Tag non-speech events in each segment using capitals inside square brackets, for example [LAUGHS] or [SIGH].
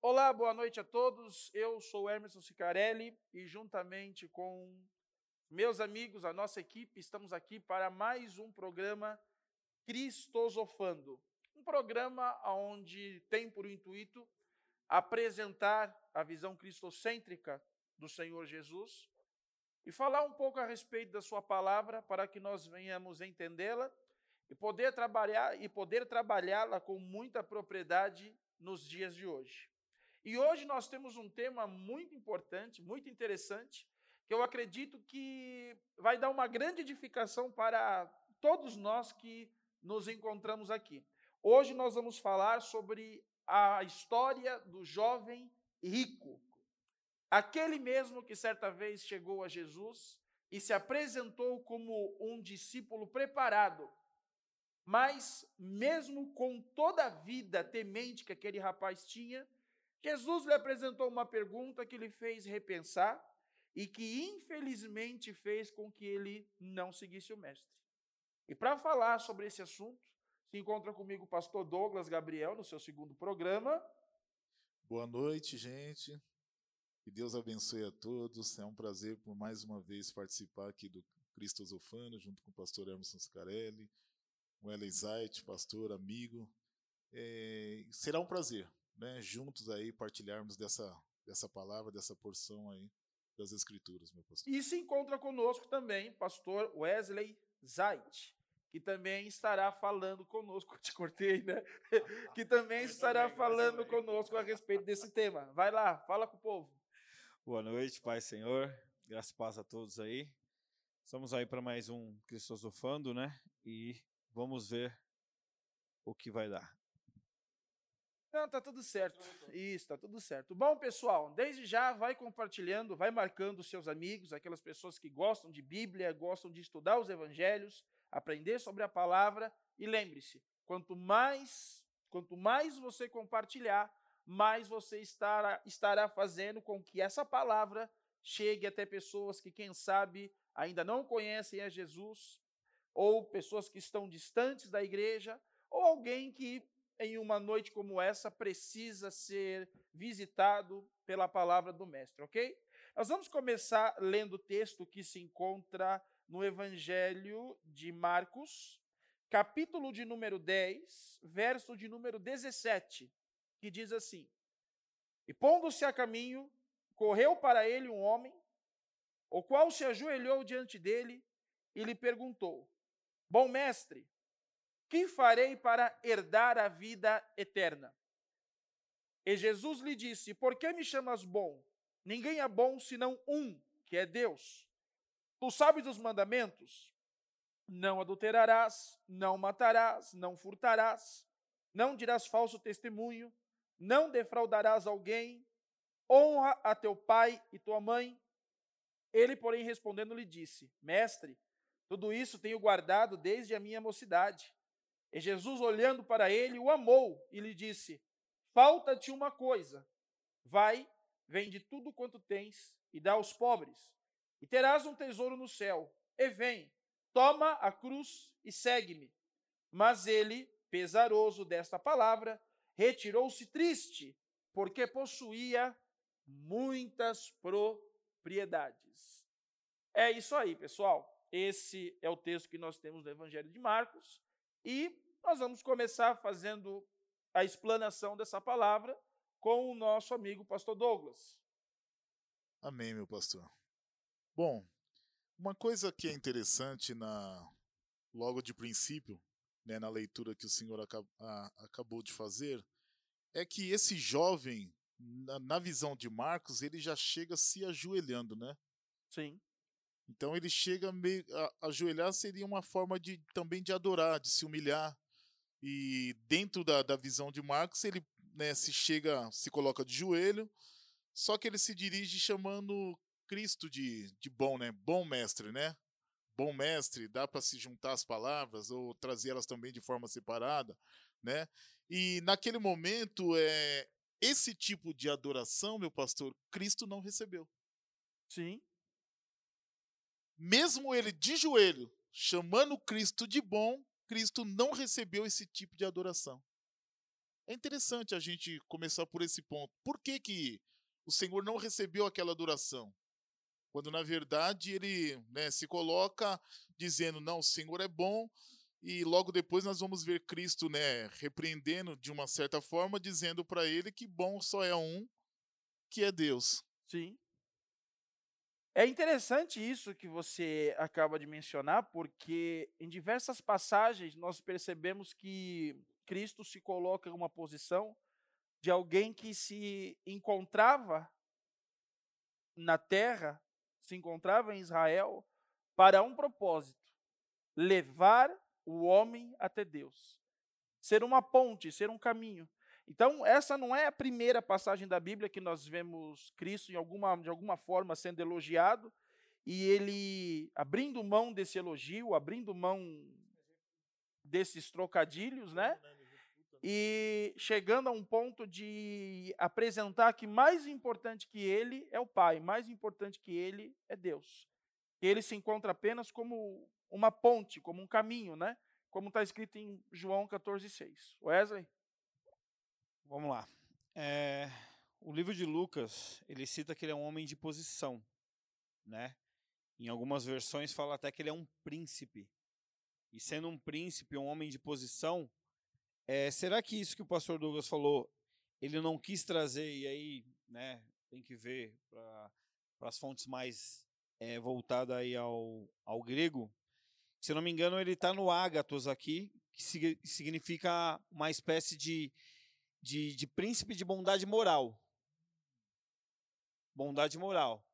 Olá, boa noite a todos. Eu sou Emerson Sicarelli e, juntamente com meus amigos, a nossa equipe, estamos aqui para mais um programa Cristosofando. Um programa onde tem por intuito apresentar a visão cristocêntrica do Senhor Jesus e falar um pouco a respeito da sua palavra para que nós venhamos entendê-la e poder trabalhar e poder trabalhá-la com muita propriedade nos dias de hoje. E hoje nós temos um tema muito importante, muito interessante, que eu acredito que vai dar uma grande edificação para todos nós que nos encontramos aqui. Hoje nós vamos falar sobre a história do jovem rico. Aquele mesmo que certa vez chegou a Jesus e se apresentou como um discípulo preparado mas, mesmo com toda a vida temente que aquele rapaz tinha, Jesus lhe apresentou uma pergunta que lhe fez repensar e que, infelizmente, fez com que ele não seguisse o Mestre. E para falar sobre esse assunto, se encontra comigo o pastor Douglas Gabriel, no seu segundo programa. Boa noite, gente. Que Deus abençoe a todos. É um prazer, por mais uma vez, participar aqui do Cristo Zofano, junto com o pastor Emerson Scarelli, o Ellen Zait, pastor, amigo. É, será um prazer, né, juntos aí partilharmos dessa, dessa palavra, dessa porção aí das Escrituras, meu pastor. E se encontra conosco também pastor Wesley Zait, que também estará falando conosco, [LAUGHS] te cortei, né? [LAUGHS] que também estará falando conosco a respeito desse tema. Vai lá, fala com o povo. Boa noite, Pai Senhor. Graças e paz a todos aí. Estamos aí para mais um Cristosofando, né? E Vamos ver o que vai dar. Não, tá tudo certo. Isso, tá tudo certo. Bom, pessoal, desde já vai compartilhando, vai marcando seus amigos, aquelas pessoas que gostam de Bíblia, gostam de estudar os evangelhos, aprender sobre a palavra e lembre-se, quanto mais, quanto mais você compartilhar, mais você estará, estará fazendo com que essa palavra chegue até pessoas que, quem sabe, ainda não conhecem a Jesus, ou pessoas que estão distantes da igreja, ou alguém que em uma noite como essa precisa ser visitado pela palavra do mestre, ok? Nós vamos começar lendo o texto que se encontra no Evangelho de Marcos, capítulo de número 10, verso de número 17, que diz assim: E pondo-se a caminho, correu para ele um homem, o qual se ajoelhou diante dele e lhe perguntou: Bom mestre, que farei para herdar a vida eterna? E Jesus lhe disse: Por que me chamas bom? Ninguém é bom senão um, que é Deus. Tu sabes os mandamentos? Não adulterarás, não matarás, não furtarás, não dirás falso testemunho, não defraudarás alguém, honra a teu pai e tua mãe. Ele, porém, respondendo, lhe disse: Mestre, tudo isso tenho guardado desde a minha mocidade. E Jesus, olhando para ele, o amou e lhe disse: Falta-te uma coisa. Vai, vende tudo quanto tens e dá aos pobres, e terás um tesouro no céu. E vem, toma a cruz e segue-me. Mas ele, pesaroso desta palavra, retirou-se triste, porque possuía muitas propriedades. É isso aí, pessoal. Esse é o texto que nós temos no Evangelho de Marcos. E nós vamos começar fazendo a explanação dessa palavra com o nosso amigo pastor Douglas. Amém, meu pastor. Bom, uma coisa que é interessante na logo de princípio, né, na leitura que o senhor acabou de fazer, é que esse jovem, na, na visão de Marcos, ele já chega se ajoelhando, né? Sim. Então ele chega meio a, ajoelhar seria uma forma de também de adorar, de se humilhar. E dentro da, da visão de Marcos, ele né, se chega, se coloca de joelho, só que ele se dirige chamando Cristo de, de bom, né? Bom mestre, né? Bom mestre, dá para se juntar as palavras ou trazer elas também de forma separada, né? E naquele momento, é, esse tipo de adoração, meu pastor, Cristo não recebeu. Sim mesmo ele de joelho, chamando Cristo de bom, Cristo não recebeu esse tipo de adoração. É interessante a gente começar por esse ponto. Por que, que o Senhor não recebeu aquela adoração? Quando na verdade ele né, se coloca dizendo: Não, o Senhor é bom, e logo depois nós vamos ver Cristo né, repreendendo de uma certa forma, dizendo para ele que bom só é um, que é Deus. Sim. É interessante isso que você acaba de mencionar, porque em diversas passagens nós percebemos que Cristo se coloca em uma posição de alguém que se encontrava na terra, se encontrava em Israel, para um propósito: levar o homem até Deus. Ser uma ponte, ser um caminho. Então, essa não é a primeira passagem da Bíblia que nós vemos Cristo em alguma, de alguma forma sendo elogiado e ele abrindo mão desse elogio, abrindo mão desses trocadilhos, né? E chegando a um ponto de apresentar que mais importante que ele é o Pai, mais importante que ele é Deus. Ele se encontra apenas como uma ponte, como um caminho, né? Como está escrito em João 14,6. Wesley? Vamos lá. É, o livro de Lucas, ele cita que ele é um homem de posição, né? Em algumas versões fala até que ele é um príncipe. E sendo um príncipe, um homem de posição, é, será que isso que o pastor Douglas falou, ele não quis trazer, e aí, né, tem que ver para as fontes mais é, voltadas aí ao, ao grego, se eu não me engano, ele está no ágatos aqui, que significa uma espécie de de, de príncipe de bondade moral. Bondade moral,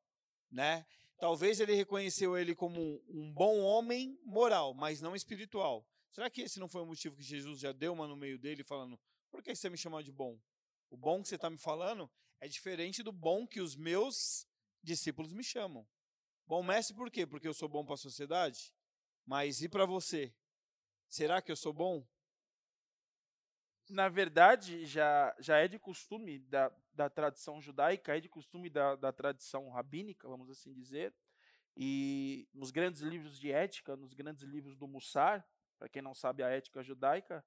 né? Talvez ele reconheceu ele como um bom homem moral, mas não espiritual. Será que esse não foi o motivo que Jesus já deu uma no meio dele, falando: por que você me chamou de bom? O bom que você está me falando é diferente do bom que os meus discípulos me chamam. Bom mestre, por quê? Porque eu sou bom para a sociedade? Mas e para você? Será que eu sou bom? Na verdade, já, já é de costume da, da tradição judaica, é de costume da, da tradição rabínica, vamos assim dizer, e nos grandes livros de ética, nos grandes livros do Mussar, para quem não sabe a ética judaica,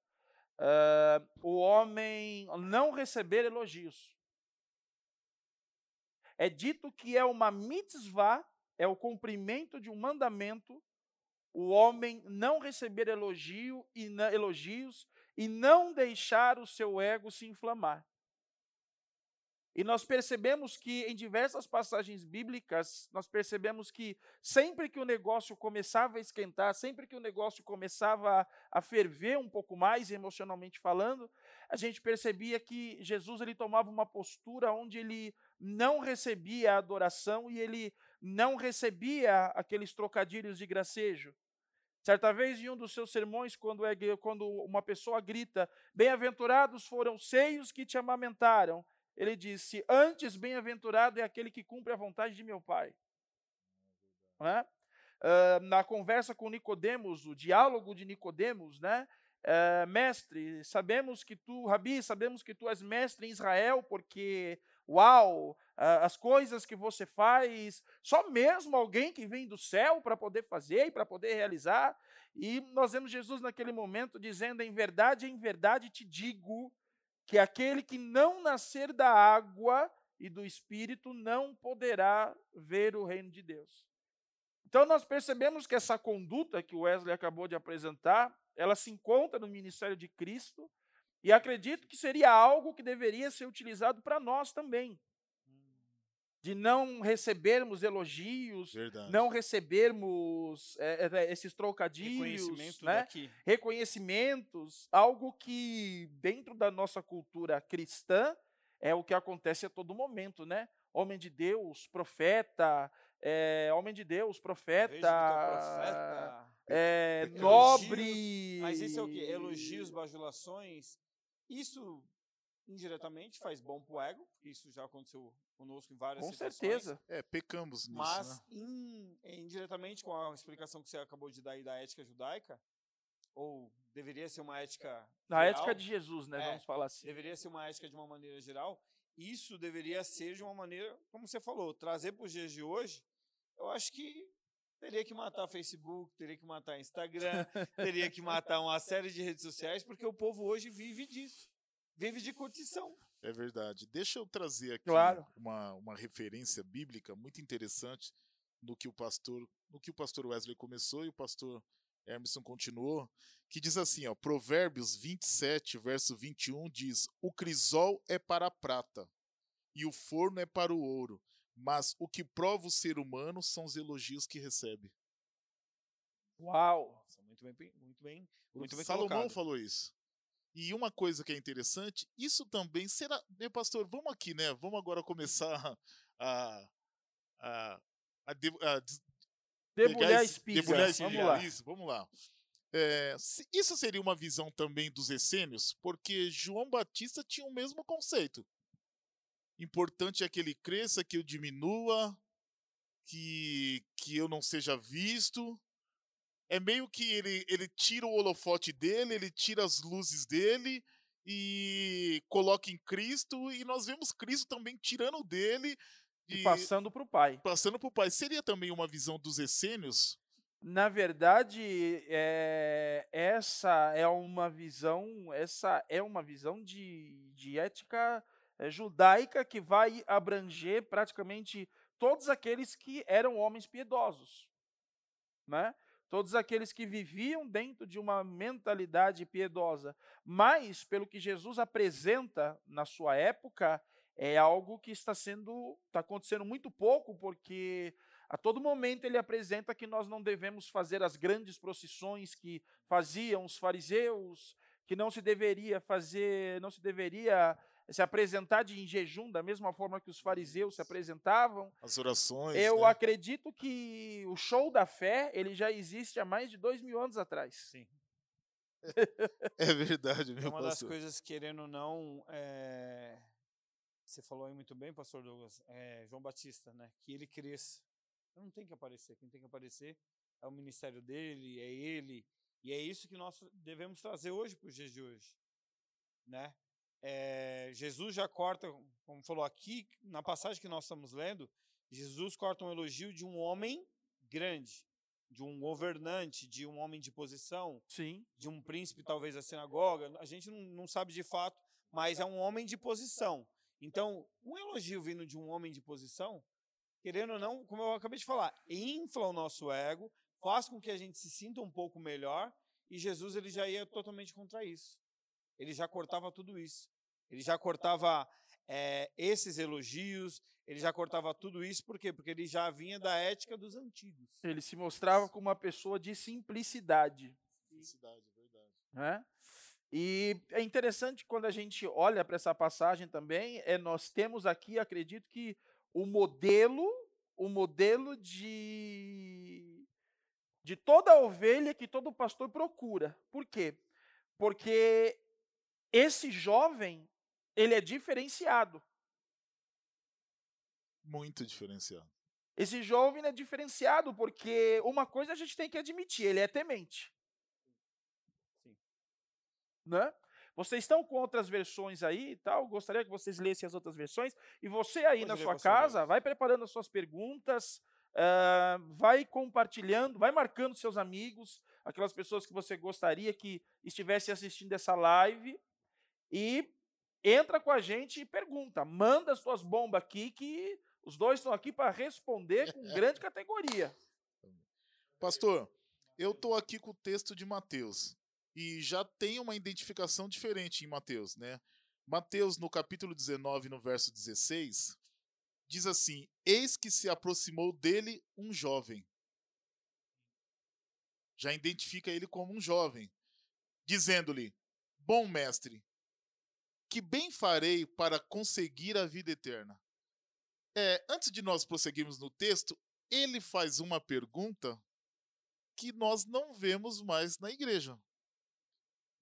uh, o homem não receber elogios. É dito que é uma mitzvah, é o cumprimento de um mandamento, o homem não receber elogio e elogios e não deixar o seu ego se inflamar. E nós percebemos que em diversas passagens bíblicas, nós percebemos que sempre que o negócio começava a esquentar, sempre que o negócio começava a, ferver um pouco mais emocionalmente falando, a gente percebia que Jesus ele tomava uma postura onde ele não recebia a adoração e ele não recebia aqueles trocadilhos de gracejo. Certa vez, em um dos seus sermões, quando, é, quando uma pessoa grita: Bem-aventurados foram os seios que te amamentaram, ele disse: Antes, bem-aventurado é aquele que cumpre a vontade de meu Pai. É? Uh, na conversa com Nicodemos, o diálogo de Nicodemos, né? Uh, mestre, sabemos que tu, Rabi, sabemos que tu és mestre em Israel, porque uau, as coisas que você faz, só mesmo alguém que vem do céu para poder fazer e para poder realizar. E nós vemos Jesus naquele momento dizendo: Em verdade, em verdade te digo que aquele que não nascer da água e do espírito não poderá ver o reino de Deus. Então nós percebemos que essa conduta que Wesley acabou de apresentar, ela se encontra no ministério de Cristo, e acredito que seria algo que deveria ser utilizado para nós também. De não recebermos elogios, Verdade. não recebermos é, esses trocadilhos, né? reconhecimentos, algo que dentro da nossa cultura cristã é o que acontece a todo momento, né? Homem de Deus, profeta, é, homem de Deus, profeta, profeta é, nobre. Mas isso é o que? Elogios, bajulações, isso indiretamente faz bom pro ego, isso já aconteceu conosco em várias com situações. certeza. É, pecamos nisso, Mas né? in, indiretamente com a explicação que você acabou de dar aí da ética judaica, ou deveria ser uma ética Na geral, ética de Jesus, né? É, Vamos falar assim. Deveria ser uma ética de uma maneira geral. Isso deveria ser de uma maneira, como você falou, trazer para os dias de hoje. Eu acho que teria que matar Facebook, teria que matar Instagram, [LAUGHS] teria que matar uma série de redes sociais, porque o povo hoje vive disso. vive de curtição. É verdade. Deixa eu trazer aqui Claro. uma, uma referência bíblica muito interessante no que o pastor, no que o pastor Wesley começou e o pastor Emerson continuou, que diz assim, ó, Provérbios 27, verso 21 diz: "O crisol é para a prata e o forno é para o ouro, mas o que prova o ser humano são os elogios que recebe." Uau! Nossa, muito bem, muito bem, muito bem Salomão colocado. falou isso. E uma coisa que é interessante, isso também será, né, pastor? Vamos aqui, né? Vamos agora começar [LAUGHS] a a, a, de- a Debulhar pegar a esse- espiga. debulhar Vamos lá. Isso, vamos lá. É, isso seria uma visão também dos essênios, porque João Batista tinha o mesmo conceito. Importante é que ele cresça, que eu diminua, que, que eu não seja visto. É meio que ele, ele tira o holofote dele, ele tira as luzes dele e coloca em Cristo, e nós vemos Cristo também tirando dele E passando para o pai. passando para o Pai. Seria também uma visão dos essênios? Na verdade, é, essa é uma visão, essa é uma visão de, de ética eh, judaica que vai abranger praticamente todos aqueles que eram homens piedosos, né? Todos aqueles que viviam dentro de uma mentalidade piedosa. Mas, pelo que Jesus apresenta na sua época, é algo que está sendo, está acontecendo muito pouco, porque a todo momento ele apresenta que nós não devemos fazer as grandes procissões que faziam os fariseus, que não se deveria fazer, não se deveria se apresentar de em jejum da mesma forma que os fariseus se apresentavam. As orações. Eu né? acredito que o show da fé ele já existe há mais de dois mil anos atrás. Sim. [LAUGHS] É verdade, É meu uma das pastor. coisas, querendo ou não, é, você falou aí muito bem, pastor Douglas, é, João Batista, né? Que ele cresça. Não tem que aparecer. Quem tem que aparecer é o ministério dele, é ele. E é isso que nós devemos trazer hoje para os dias de hoje. Né? É, Jesus já corta, como falou aqui, na passagem que nós estamos lendo, Jesus corta um elogio de um homem grande, de um governante, de um homem de posição, Sim. de um príncipe, talvez, da sinagoga, a gente não, não sabe de fato, mas é um homem de posição. Então, um elogio vindo de um homem de posição, querendo ou não, como eu acabei de falar, infla o nosso ego, faz com que a gente se sinta um pouco melhor, e Jesus ele já ia totalmente contra isso. Ele já cortava tudo isso. Ele já cortava eh, esses elogios, ele já cortava tudo isso, por quê? Porque ele já vinha da ética dos antigos. Ele se mostrava como uma pessoa de simplicidade. Felicidade, é verdade. né? E é interessante quando a gente olha para essa passagem também, é nós temos aqui, acredito que o modelo, o modelo de de toda a ovelha que todo pastor procura. Por quê? Porque esse jovem, ele é diferenciado. Muito diferenciado. Esse jovem é diferenciado porque uma coisa a gente tem que admitir, ele é temente. Sim. Né? Vocês estão com outras versões aí e tal? Gostaria que vocês lessem as outras versões. E você aí Pode na sua casa, vai preparando as suas perguntas, ah, vai compartilhando, vai marcando seus amigos, aquelas pessoas que você gostaria que estivesse assistindo essa live e entra com a gente e pergunta. Manda as suas bombas aqui que os dois estão aqui para responder com [LAUGHS] grande categoria. Pastor, eu tô aqui com o texto de Mateus e já tem uma identificação diferente em Mateus, né? Mateus, no capítulo 19, no verso 16, diz assim: Eis que se aproximou dele um jovem. Já identifica ele como um jovem, dizendo-lhe: Bom mestre, que bem farei para conseguir a vida eterna? É, antes de nós prosseguirmos no texto, ele faz uma pergunta que nós não vemos mais na igreja.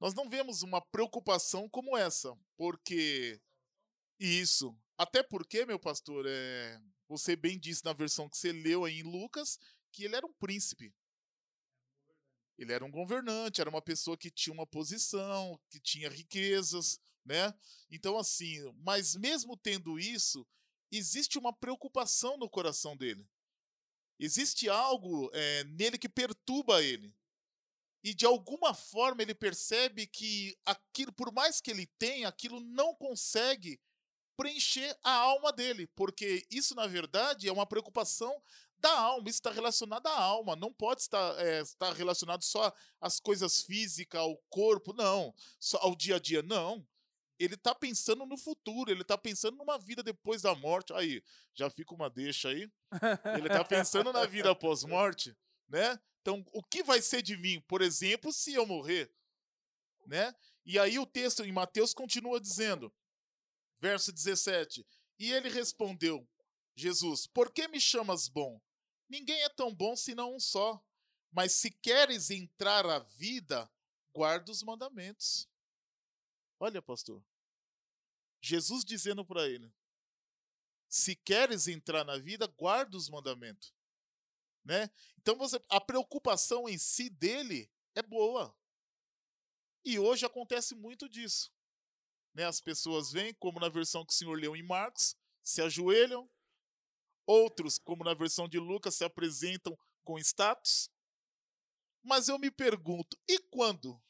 Nós não vemos uma preocupação como essa, porque isso, até porque, meu pastor, é, você bem disse na versão que você leu aí em Lucas que ele era um príncipe. Ele era um governante, era uma pessoa que tinha uma posição, que tinha riquezas, né? Então assim, mas mesmo tendo isso, existe uma preocupação no coração dele. Existe algo é, nele que perturba ele. e de alguma forma ele percebe que aquilo, por mais que ele tenha, aquilo não consegue preencher a alma dele, porque isso na verdade é uma preocupação da alma, isso está relacionado à alma, não pode estar, é, estar relacionado só às coisas físicas, ao corpo, não, só ao dia a dia, não. Ele está pensando no futuro, ele está pensando numa vida depois da morte. Aí, já fica uma deixa aí. Ele está pensando na vida após morte, né? Então, o que vai ser de mim, por exemplo, se eu morrer? Né? E aí o texto em Mateus continua dizendo, verso 17: E ele respondeu, Jesus, por que me chamas bom? Ninguém é tão bom senão um só. Mas se queres entrar à vida, guarda os mandamentos. Olha, pastor. Jesus dizendo para ele: Se queres entrar na vida, guarda os mandamentos né? Então você, a preocupação em si dele é boa. E hoje acontece muito disso. Né? As pessoas vêm, como na versão que o senhor leu em Marcos, se ajoelham. Outros, como na versão de Lucas, se apresentam com status. Mas eu me pergunto, e quando?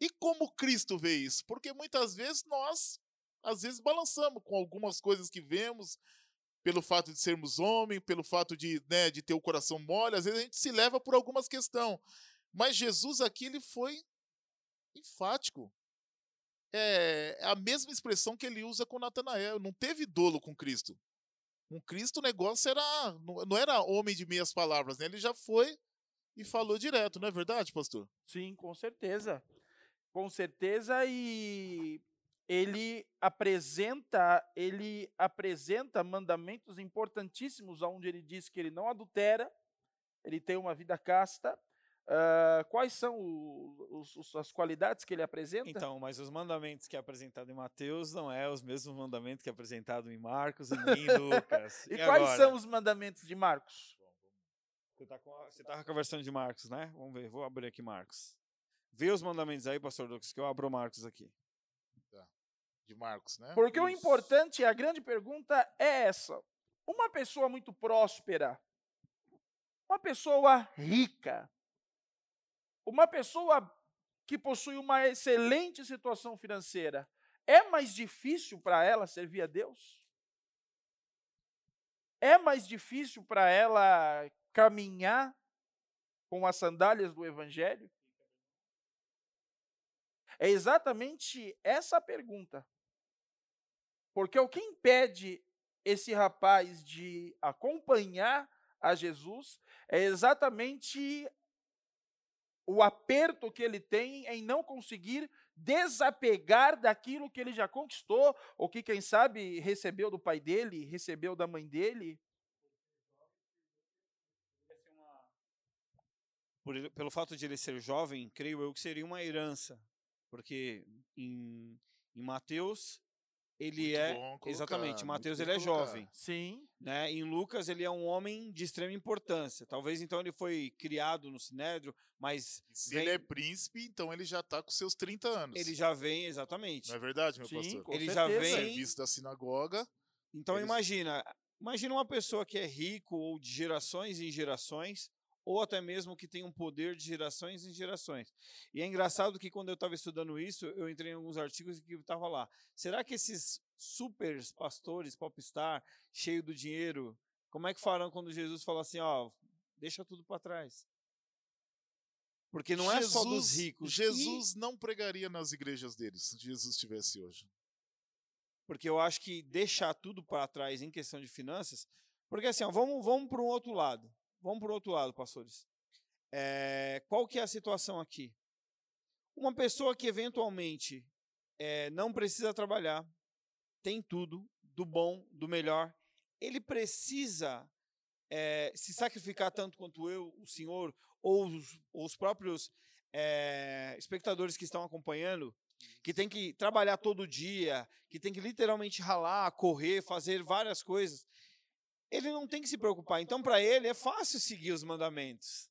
E como Cristo vê isso? Porque muitas vezes nós, às vezes, balançamos com algumas coisas que vemos, pelo fato de sermos homem, pelo fato de, né, de ter o coração mole, às vezes a gente se leva por algumas questões. Mas Jesus aqui ele foi enfático. É a mesma expressão que ele usa com Natanael. Não teve dolo com Cristo. Com Cristo o negócio era não era homem de meias palavras, né? Ele já foi e falou direto, não é verdade, pastor? Sim, com certeza. Com certeza e ele apresenta, ele apresenta mandamentos importantíssimos, onde ele diz que ele não adultera, ele tem uma vida casta. Uh, quais são os, os, as qualidades que ele apresenta? Então, mas os mandamentos que é apresentado em Mateus não é os mesmos mandamentos que é apresentado em Marcos e nem em Lucas. [LAUGHS] e, e quais agora? são os mandamentos de Marcos? Você está com, a, tá com a versão de Marcos, né? Vamos ver, vou abrir aqui Marcos. Vê os mandamentos aí, pastor Lucas, que eu abro Marcos aqui de Marcos, né? Porque Isso. o importante, a grande pergunta é essa: uma pessoa muito próspera, uma pessoa rica, uma pessoa que possui uma excelente situação financeira, é mais difícil para ela servir a Deus? É mais difícil para ela caminhar com as sandálias do Evangelho? É exatamente essa pergunta porque o que impede esse rapaz de acompanhar a Jesus é exatamente o aperto que ele tem em não conseguir desapegar daquilo que ele já conquistou, ou que, quem sabe, recebeu do pai dele, recebeu da mãe dele. Por, pelo fato de ele ser jovem, creio eu que seria uma herança, porque em, em Mateus ele muito é exatamente, Mateus ele é jovem. Sim. Né? Em Lucas ele é um homem de extrema importância. Talvez então ele foi criado no Sinédrio, mas se vem... ele é príncipe, então ele já está com seus 30 anos. Ele já vem exatamente. Não é verdade, meu Sim, pastor? ele já vem serviço da sinagoga. Então eles... imagina, imagina uma pessoa que é rico ou de gerações em gerações, ou até mesmo que tem um poder de gerações em gerações. E é engraçado que quando eu estava estudando isso, eu entrei em alguns artigos que estava lá. Será que esses super pastores, popstar, cheio do dinheiro, como é que farão quando Jesus fala assim, ó, deixa tudo para trás? Porque não Jesus, é só dos ricos. Jesus e... não pregaria nas igrejas deles se Jesus estivesse hoje. Porque eu acho que deixar tudo para trás em questão de finanças, porque assim, ó, vamos, vamos para um outro lado. Vamos para o outro lado, pastores. É, qual que é a situação aqui? Uma pessoa que eventualmente é, não precisa trabalhar, tem tudo, do bom, do melhor, ele precisa é, se sacrificar tanto quanto eu, o senhor, ou os, os próprios espectadores que estão acompanhando, que tem que trabalhar todo dia, que tem que literalmente ralar, correr, fazer várias coisas ele não tem que se preocupar. Então, para ele, é fácil seguir os mandamentos.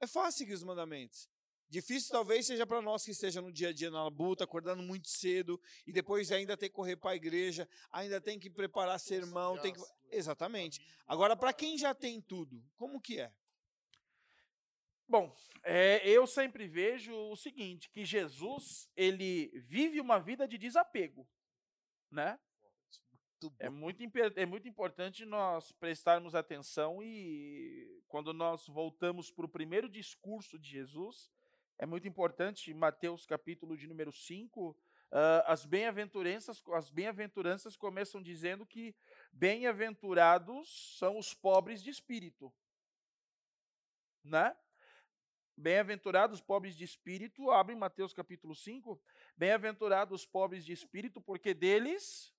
É fácil seguir os mandamentos. Difícil talvez seja para nós que esteja no dia a dia na luta, acordando muito cedo e depois ainda tem que correr para a igreja, ainda tem que preparar sermão, tem que Exatamente. Agora para quem já tem tudo, como que é? Bom, é, eu sempre vejo o seguinte, que Jesus, ele vive uma vida de desapego, né? É muito, é muito importante nós prestarmos atenção e quando nós voltamos para o primeiro discurso de Jesus, é muito importante, Mateus capítulo de número 5, uh, as bem-aventuranças as bem-aventuranças começam dizendo que bem-aventurados são os pobres de espírito. Né? Bem-aventurados os pobres de espírito, abre Mateus capítulo 5. Bem-aventurados os pobres de espírito, porque deles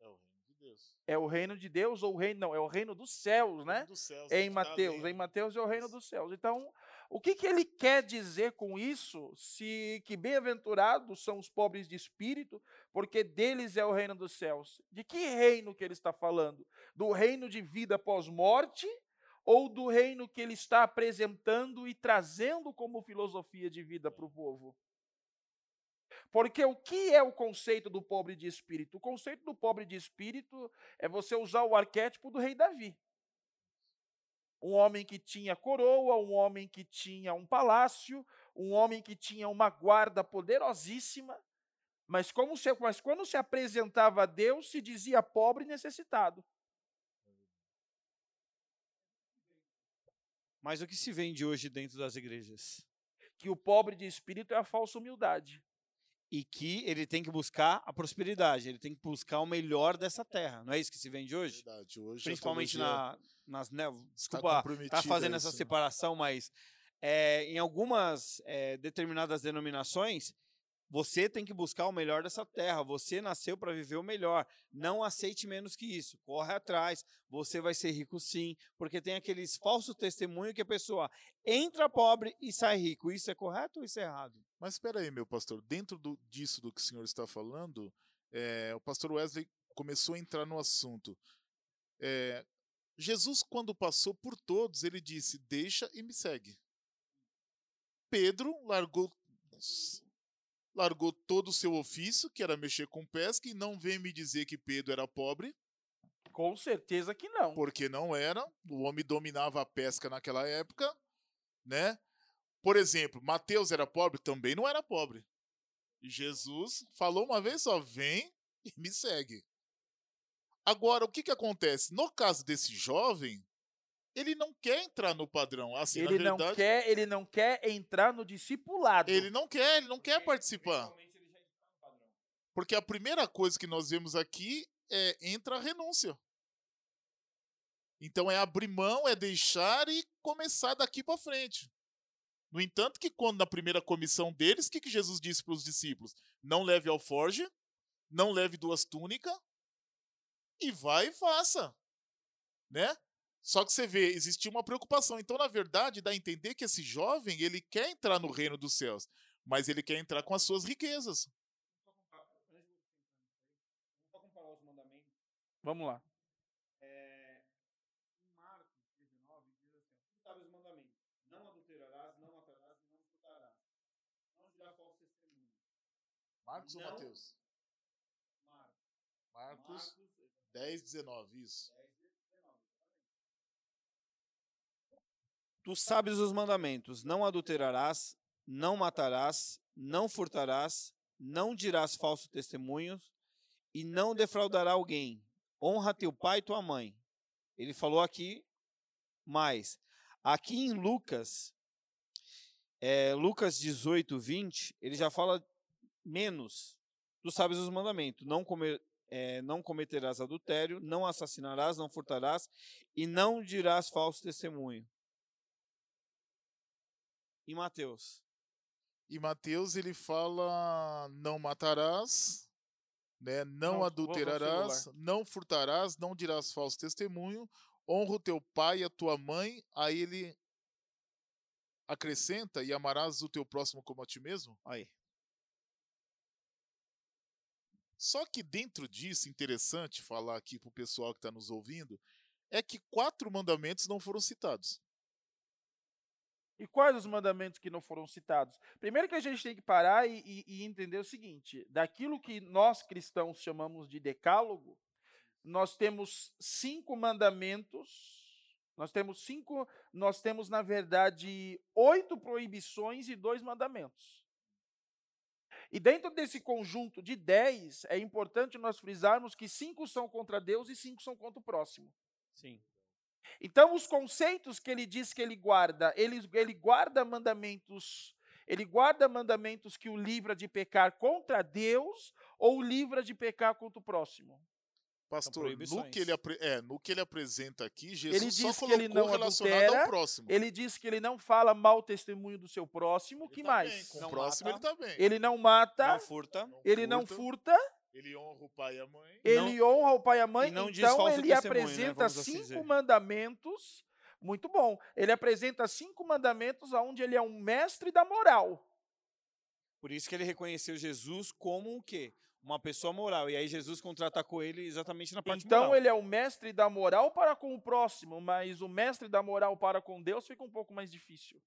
É o reino de Deus. É o reino de Deus, ou o reino, não, é o reino dos céus, né? Dos céus, em Mateus. Em Mateus é o reino dos céus. Então, o que, que ele quer dizer com isso? Se que bem-aventurados são os pobres de espírito, porque deles é o reino dos céus. De que reino que ele está falando? Do reino de vida pós-morte ou do reino que ele está apresentando e trazendo como filosofia de vida para o povo? Porque o que é o conceito do pobre de espírito? O conceito do pobre de espírito é você usar o arquétipo do rei Davi um homem que tinha coroa, um homem que tinha um palácio, um homem que tinha uma guarda poderosíssima, mas, como se, mas quando se apresentava a Deus, se dizia pobre e necessitado. Mas o que se vende hoje dentro das igrejas? Que o pobre de espírito é a falsa humildade. E que ele tem que buscar a prosperidade, ele tem que buscar o melhor dessa terra. Não é isso que se vende hoje? Verdade, hoje Principalmente na, nas. Né, está desculpa tá comprometida fazendo a essa isso, né? separação, mas é, em algumas é, determinadas denominações, você tem que buscar o melhor dessa terra. Você nasceu para viver o melhor. Não aceite menos que isso. Corre atrás. Você vai ser rico sim, porque tem aqueles falsos testemunhos que a pessoa entra pobre e sai rico. Isso é correto ou isso é errado? Mas espera aí, meu pastor, dentro do- disso do que o senhor está falando, é, o pastor Wesley começou a entrar no assunto. É, Jesus, quando passou por todos, ele disse: Deixa e me segue. Pedro largou, largou todo o seu ofício, que era mexer com pesca, e não vem me dizer que Pedro era pobre, Com certeza que não. porque não era. O homem dominava a pesca naquela época, né? Por exemplo, Mateus era pobre? Também não era pobre. Jesus falou uma vez só: vem e me segue. Agora, o que, que acontece? No caso desse jovem, ele não quer entrar no padrão. Assim, Ele na não, verdade, quer, ele não quer entrar no discipulado. ele não quer, ele não quer participar. Porque a primeira coisa que nós vemos aqui é entra a renúncia. Então é abrir mão, é deixar e começar daqui para frente. No entanto, que quando na primeira comissão deles, o que, que Jesus disse para os discípulos? Não leve alforge, não leve duas túnicas e vai e faça. Né? Só que você vê, existia uma preocupação. Então, na verdade, dá a entender que esse jovem, ele quer entrar no reino dos céus, mas ele quer entrar com as suas riquezas. Vamos lá. É, em Marcos 19 diz assim: Tu sabes os mandamentos: não adulterarás, não matarás, não furtarás, não dirás falso testemunho. Marcos ou Não. Mateus? Marcos, Marcos Marcos 10, 19, isso. Tu sabes os mandamentos: não adulterarás, não matarás, não furtarás, não dirás falso testemunho e não defraudará alguém. Honra teu pai e tua mãe. Ele falou aqui mais. Aqui em Lucas, é, Lucas 18, 20, ele já fala menos. Tu sabes os mandamentos: não, comer, é, não cometerás adultério, não assassinarás, não furtarás e não dirás falso testemunho. Em Mateus. E Mateus ele fala: não matarás, né? não Não, adulterarás, não furtarás, não dirás falso testemunho, honra o teu pai e a tua mãe. Aí ele acrescenta: e amarás o teu próximo como a ti mesmo. Aí. Só que dentro disso, interessante falar aqui para o pessoal que está nos ouvindo, é que quatro mandamentos não foram citados. E quais os mandamentos que não foram citados? Primeiro que a gente tem que parar e, e- e entender o seguinte: daquilo que nós cristãos chamamos de decálogo, nós temos cinco mandamentos Nós temos cinco, nós temos, na verdade, oito proibições e dois mandamentos. E dentro desse conjunto de dez, é importante nós frisarmos que cinco são contra Deus e cinco são contra o próximo. Sim. Então, os conceitos que ele diz que ele guarda, ele, ele guarda mandamentos, ele guarda mandamentos que o livra de pecar contra Deus ou o livra de pecar contra o próximo. Pastor, no que, ele, é, no que ele apresenta aqui, Jesus ele diz só que ele não relacionado adultera, ao próximo. Ele diz que ele não fala mal testemunho do seu próximo, Ele que tá mais? bem, Com Não o próximo mata. ele tá bem. Ele não mata, Não furta. ele não furta, furta, Ele honra o pai e a mãe. ele honra o pai e a mãe, e não então ele né? apresenta assim cinco dizer. mandamentos, muito bom, ele apresenta cinco mandamentos onde ele é um mestre da moral. Por isso que ele reconheceu Jesus como o quê? Uma pessoa moral. E aí Jesus contra-atacou ele exatamente na parte Então moral. ele é o mestre da moral para com o próximo, mas o mestre da moral para com Deus fica um pouco mais difícil.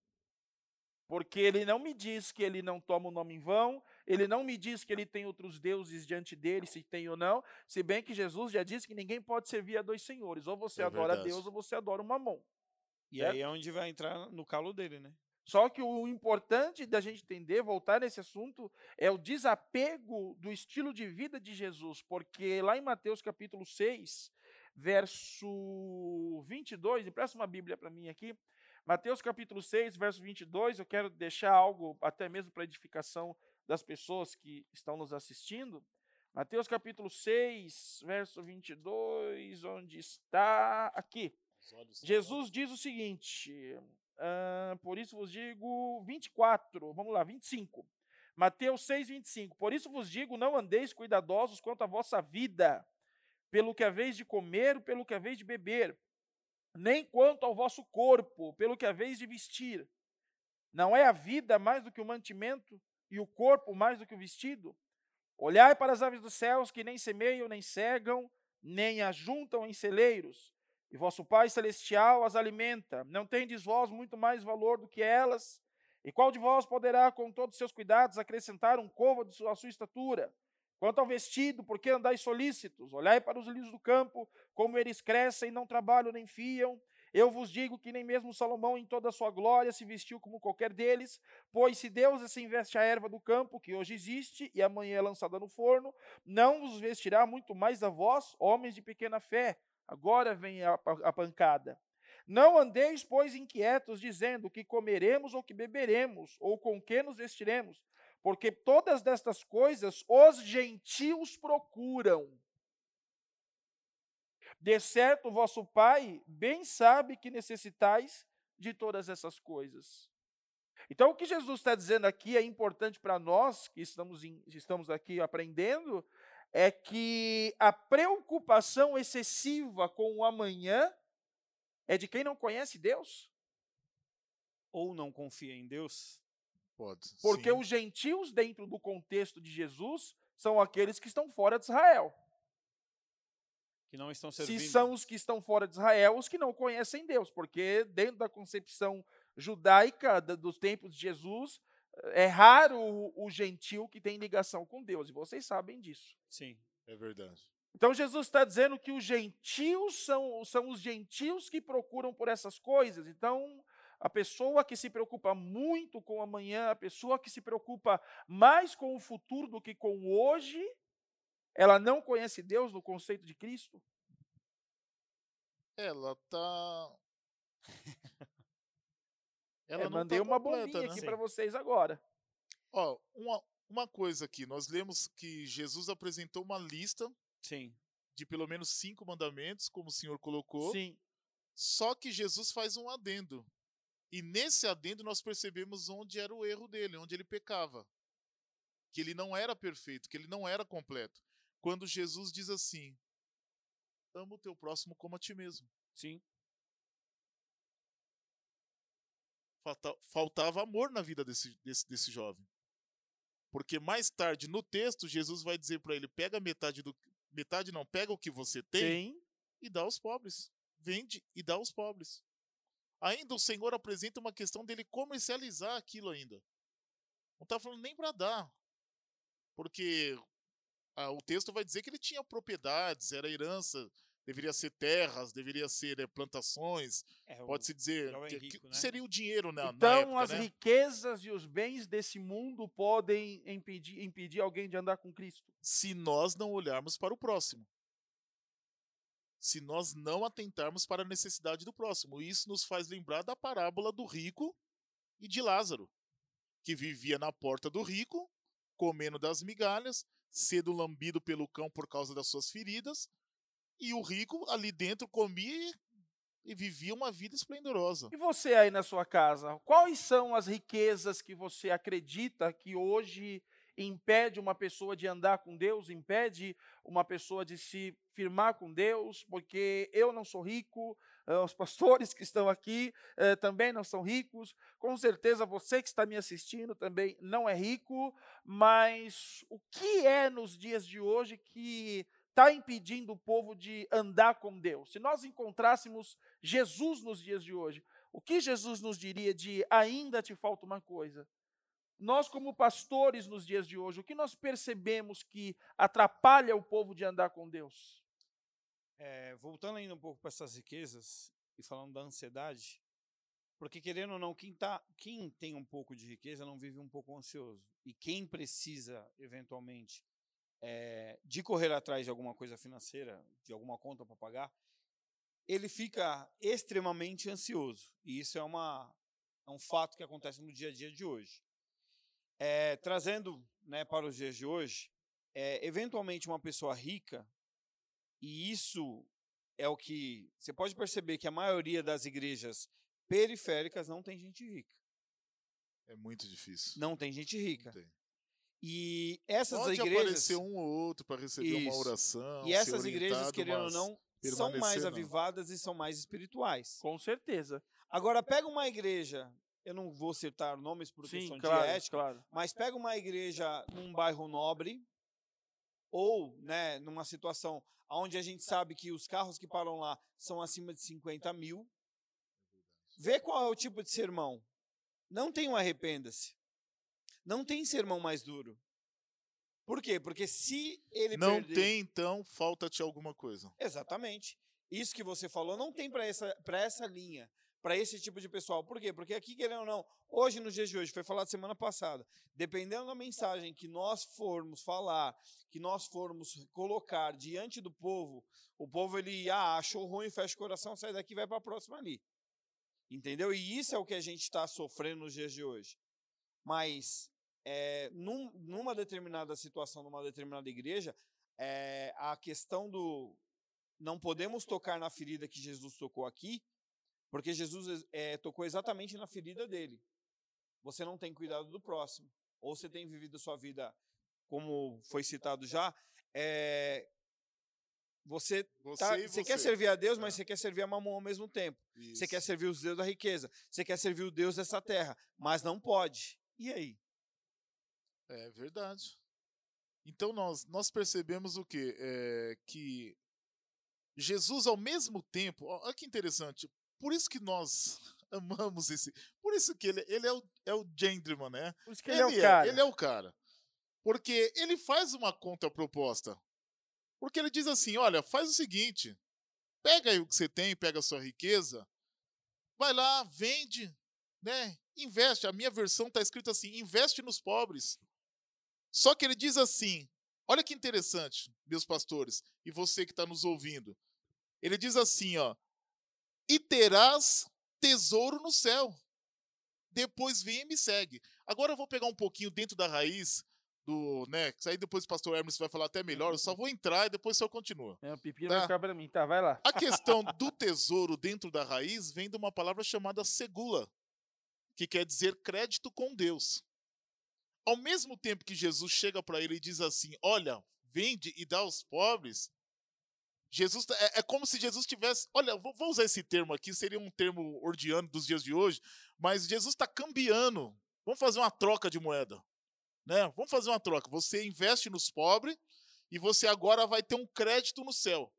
Porque ele não me diz que ele não toma o nome em vão, ele não me diz que ele tem outros deuses diante dele, se tem ou não, se bem que Jesus já disse que ninguém pode servir a dois senhores, ou você É adora verdade. Deus ou você adora o mamon. E aí é onde vai entrar no calo dele, né? Só que o importante da gente entender, voltar nesse assunto, é o desapego do estilo de vida de Jesus, porque lá em Mateus capítulo 6, verso 22, empresta uma Bíblia para mim aqui. Mateus capítulo 6, verso 22, eu quero deixar algo até mesmo para edificação das pessoas que estão nos assistindo. Mateus capítulo 6, verso 22, onde está? Aqui. Jesus diz o seguinte, ah, por isso vos digo, 24, vamos lá, 25. Mateus 6, 25. Por isso vos digo, não andeis cuidadosos quanto à vossa vida, pelo que haveis de comer, pelo que haveis de beber, nem quanto ao vosso corpo, pelo que haveis de vestir. Não é a vida mais do que o mantimento, e o corpo mais do que o vestido? Olhai para as aves dos céus, que nem semeiam, nem cegam, nem ajuntam em celeiros, e vosso Pai Celestial as alimenta. Não tendes vós muito mais valor do que elas? E qual de vós poderá, com todos os seus cuidados, acrescentar um côvado à sua estatura? Quanto ao vestido, por que andais solícitos? Olhai para os lírios do campo, como eles crescem, não trabalham nem fiam. Eu vos digo que nem mesmo Salomão, em toda a sua glória, se vestiu como qualquer deles. Pois se Deus assim veste a erva do campo, que hoje existe e amanhã é lançada no forno, não vos vestirá muito mais a vós, homens de pequena fé. Agora vem a, a pancada. Não andeis, pois, inquietos, dizendo que comeremos ou que beberemos, ou com que nos vestiremos, porque todas destas coisas os gentios procuram. De certo, vosso Pai bem sabe que necessitais de todas essas coisas. Então, o que Jesus está dizendo aqui é importante para nós, que estamos, em, estamos aqui aprendendo, é que a preocupação excessiva com o amanhã é de quem não conhece Deus. Ou não confia em Deus. Pode. Porque sim. os gentios, dentro do contexto de Jesus, são aqueles que estão fora de Israel. Que não estão servindo. Se são os que estão fora de Israel, os que não conhecem Deus, porque dentro da concepção judaica da- dos tempos de Jesus, é raro o, o gentil que tem ligação com Deus, e vocês sabem disso. Sim. É verdade. Então Jesus está dizendo que os gentios são, são os gentios que procuram por essas coisas. Então, a pessoa que se preocupa muito com amanhã, a pessoa que se preocupa mais com o futuro do que com o hoje, ela não conhece Deus no conceito de Cristo. Ela tá. Ela É, não mandei tá uma completa, bombinha né? aqui para vocês agora. Ó, uma, uma coisa aqui, nós lemos que Jesus apresentou uma lista Sim. de pelo menos cinco mandamentos, como o senhor colocou. Sim. Só que Jesus faz um adendo. E nesse adendo nós percebemos onde era o erro dele, onde ele pecava. Que ele não era perfeito, que ele não era completo. Quando Jesus diz assim: Ama o teu próximo como a ti mesmo. Sim. Falta- Faltava amor na vida desse, desse, desse jovem. Porque mais tarde no texto, Jesus vai dizer para ele: pega metade do. Metade não, pega o que você tem Sim. e dá aos pobres. Vende e dá aos pobres. Ainda o Senhor apresenta uma questão dele comercializar aquilo ainda. Não está falando nem para dar. Porque ah, o texto vai dizer que ele tinha propriedades, era herança deveria ser terras, deveria ser é, plantações, É, o pode-se dizer jovem que, rico, que né? seria o dinheiro na, na Então, época, as né? riquezas e os bens desse mundo podem impedir, impedir alguém de andar com Cristo. se nós não olharmos para o próximo. Se nós não atentarmos para a necessidade do próximo. Isso nos faz lembrar da parábola do rico e de Lázaro, que vivia na porta do rico, comendo das migalhas, sendo lambido pelo cão por causa das suas feridas, e o rico ali dentro comia e vivia uma vida esplendorosa. E você aí na sua casa, quais são as riquezas que você acredita que hoje impede uma pessoa de andar com Deus, impede uma pessoa de se firmar com Deus? Porque eu não sou rico, [LAUGHS] os pastores que estão aqui eh, também não são ricos, com certeza você que está me assistindo também não é rico, mas o que é nos dias de hoje que está impedindo o povo de andar com Deus? Se nós encontrássemos Jesus nos dias de hoje, o que Jesus nos diria de ainda te falta uma coisa? Nós, como pastores nos dias de hoje, o que nós percebemos que atrapalha o povo de andar com Deus? É, voltando ainda um pouco para essas riquezas e falando da ansiedade, porque querendo ou não, quem, tá, quem tem um pouco de riqueza não vive um pouco ansioso. E quem precisa, eventualmente, é, de correr atrás de alguma coisa financeira, de alguma conta para pagar, ele fica extremamente ansioso. E isso é, uma, é um fato que acontece no dia a dia de hoje. É, trazendo né, para os dias de hoje, é, eventualmente uma pessoa rica, e isso é o que você pode perceber que a maioria das igrejas periféricas não tem gente rica. É muito difícil. Não tem gente rica. Não tem. E essas Pode igrejas aparecer um ou outro para receber uma Isso. oração. e ser essas igrejas, querendo ou não, são mais não. avivadas e são mais espirituais. Com certeza. Agora pega uma igreja, eu não vou citar nomes por Sim, questão claro, de ética, claro. mas pega uma igreja num bairro nobre ou, né, numa situação onde a gente sabe que os carros que param lá são acima de 50 mil. Vê qual é o tipo de sermão. Não tem um arrependa-se. Não tem sermão mais duro. Por quê? Porque se ele Não perder- tem, então, falta-te alguma coisa. Exatamente. Isso que você falou não tem para essa, pra essa linha, para esse tipo de pessoal. Por quê? Porque aqui, querendo ou não, hoje, nos dias de hoje, foi falado semana passada, dependendo da mensagem que nós formos falar, que nós formos colocar diante do povo, o povo, ele ah, achou ruim, fecha o coração, sai daqui vai para a próxima ali. Entendeu? E isso é o que a gente está sofrendo nos dias de hoje. Mas, é, num- numa determinada situação, numa determinada igreja, é, a questão do não podemos tocar na ferida que Jesus tocou aqui, porque Jesus é, tocou exatamente na ferida dele. Você não tem cuidado do próximo, ou você tem vivido sua vida, como foi citado já, é, você, Você tá- você você. quer servir a Deus, mas É. você quer servir a mamão ao mesmo tempo. Você Isso. quer servir os deuses da riqueza, você quer servir o Deus dessa terra, mas não pode. E aí? É verdade. Então nós, nós percebemos o quê? É, que Jesus, ao mesmo tempo, olha que interessante, por isso que nós [LAUGHS] amamos esse. Por isso que ele, ele é, o, é o gentleman, né? Por isso que ele, é o é, cara. ele é o cara. Porque ele faz uma contraproposta. Porque ele diz assim: olha, faz o seguinte: pega aí o que você tem, pega a sua riqueza, vai lá, vende, né? Investe. A minha versão está escrito assim: investe nos pobres. Só que ele diz assim: olha que interessante, meus pastores, e você que está nos ouvindo. Ele diz assim: ó, e terás tesouro no céu. Depois vem e me segue. Agora eu vou pegar um pouquinho dentro da raiz do, né? Aí depois o pastor Hermes vai falar até melhor. Eu só vou entrar e depois o senhor continua. É, o pepino Tá. vai ficar para mim. Tá, vai lá. A questão do tesouro dentro da raiz vem de uma palavra chamada segula, que quer dizer crédito com Deus. Ao mesmo tempo que Jesus chega para ele e diz assim: Olha, vende e dá aos pobres. Jesus tá- é, é como se Jesus tivesse. Olha, vou, vou usar esse termo aqui, seria um termo ordiano dos dias de hoje, mas Jesus está cambiando. Vamos fazer uma troca de moeda. Né? Vamos fazer uma troca. Você investe nos pobres e você agora vai ter um crédito no céu.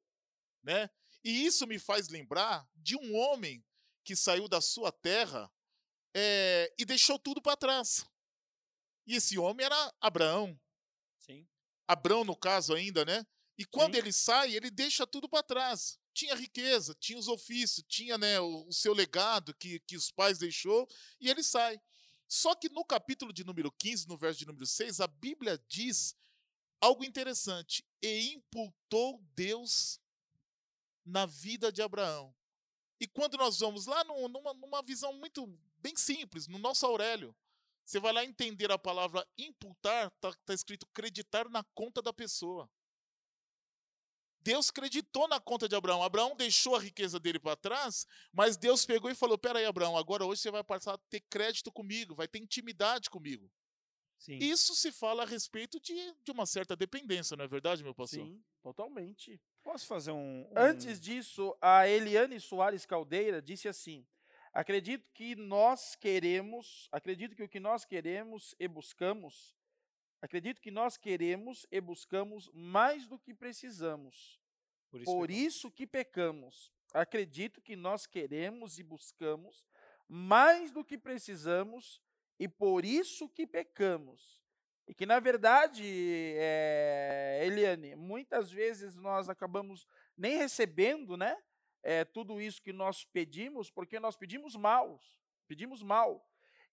Né? E isso me faz lembrar de um homem que saiu da sua terra é, e deixou tudo para trás. E esse homem era Abraão. Sim. Abrão, no caso, ainda, né? E quando Sim. ele sai, ele deixa tudo para trás. Tinha riqueza, tinha os ofícios, tinha né, o, o seu legado que, que os pais deixou, e ele sai. Só que no capítulo de número 15, no verso de número 6, a Bíblia diz algo interessante. E imputou Deus na vida de Abraão. E quando nós vamos lá no- numa, numa visão muito bem simples, no nosso Aurélio, você vai lá entender a palavra imputar, está tá escrito creditar na conta da pessoa. Deus creditou na conta de Abraão. Abraão deixou a riqueza dele para trás, mas Deus pegou e falou: Peraí, Abraão, agora hoje você vai passar a ter crédito comigo, vai ter intimidade comigo. Sim. Isso se fala a respeito de, de uma certa dependência, não é verdade, meu pastor? Sim, totalmente. Posso fazer um. um- Antes disso, a Eliane Soares Caldeira disse assim: Acredito que nós queremos, acredito que o que nós queremos e buscamos, acredito que nós queremos e buscamos mais do que precisamos. Por isso, Por isso que pecamos. Acredito que nós queremos e buscamos mais do que precisamos e por isso que pecamos. E que, na verdade, eh, Eliane, muitas vezes nós acabamos nem recebendo né, eh, tudo isso que nós pedimos, porque nós pedimos mal, pedimos mal.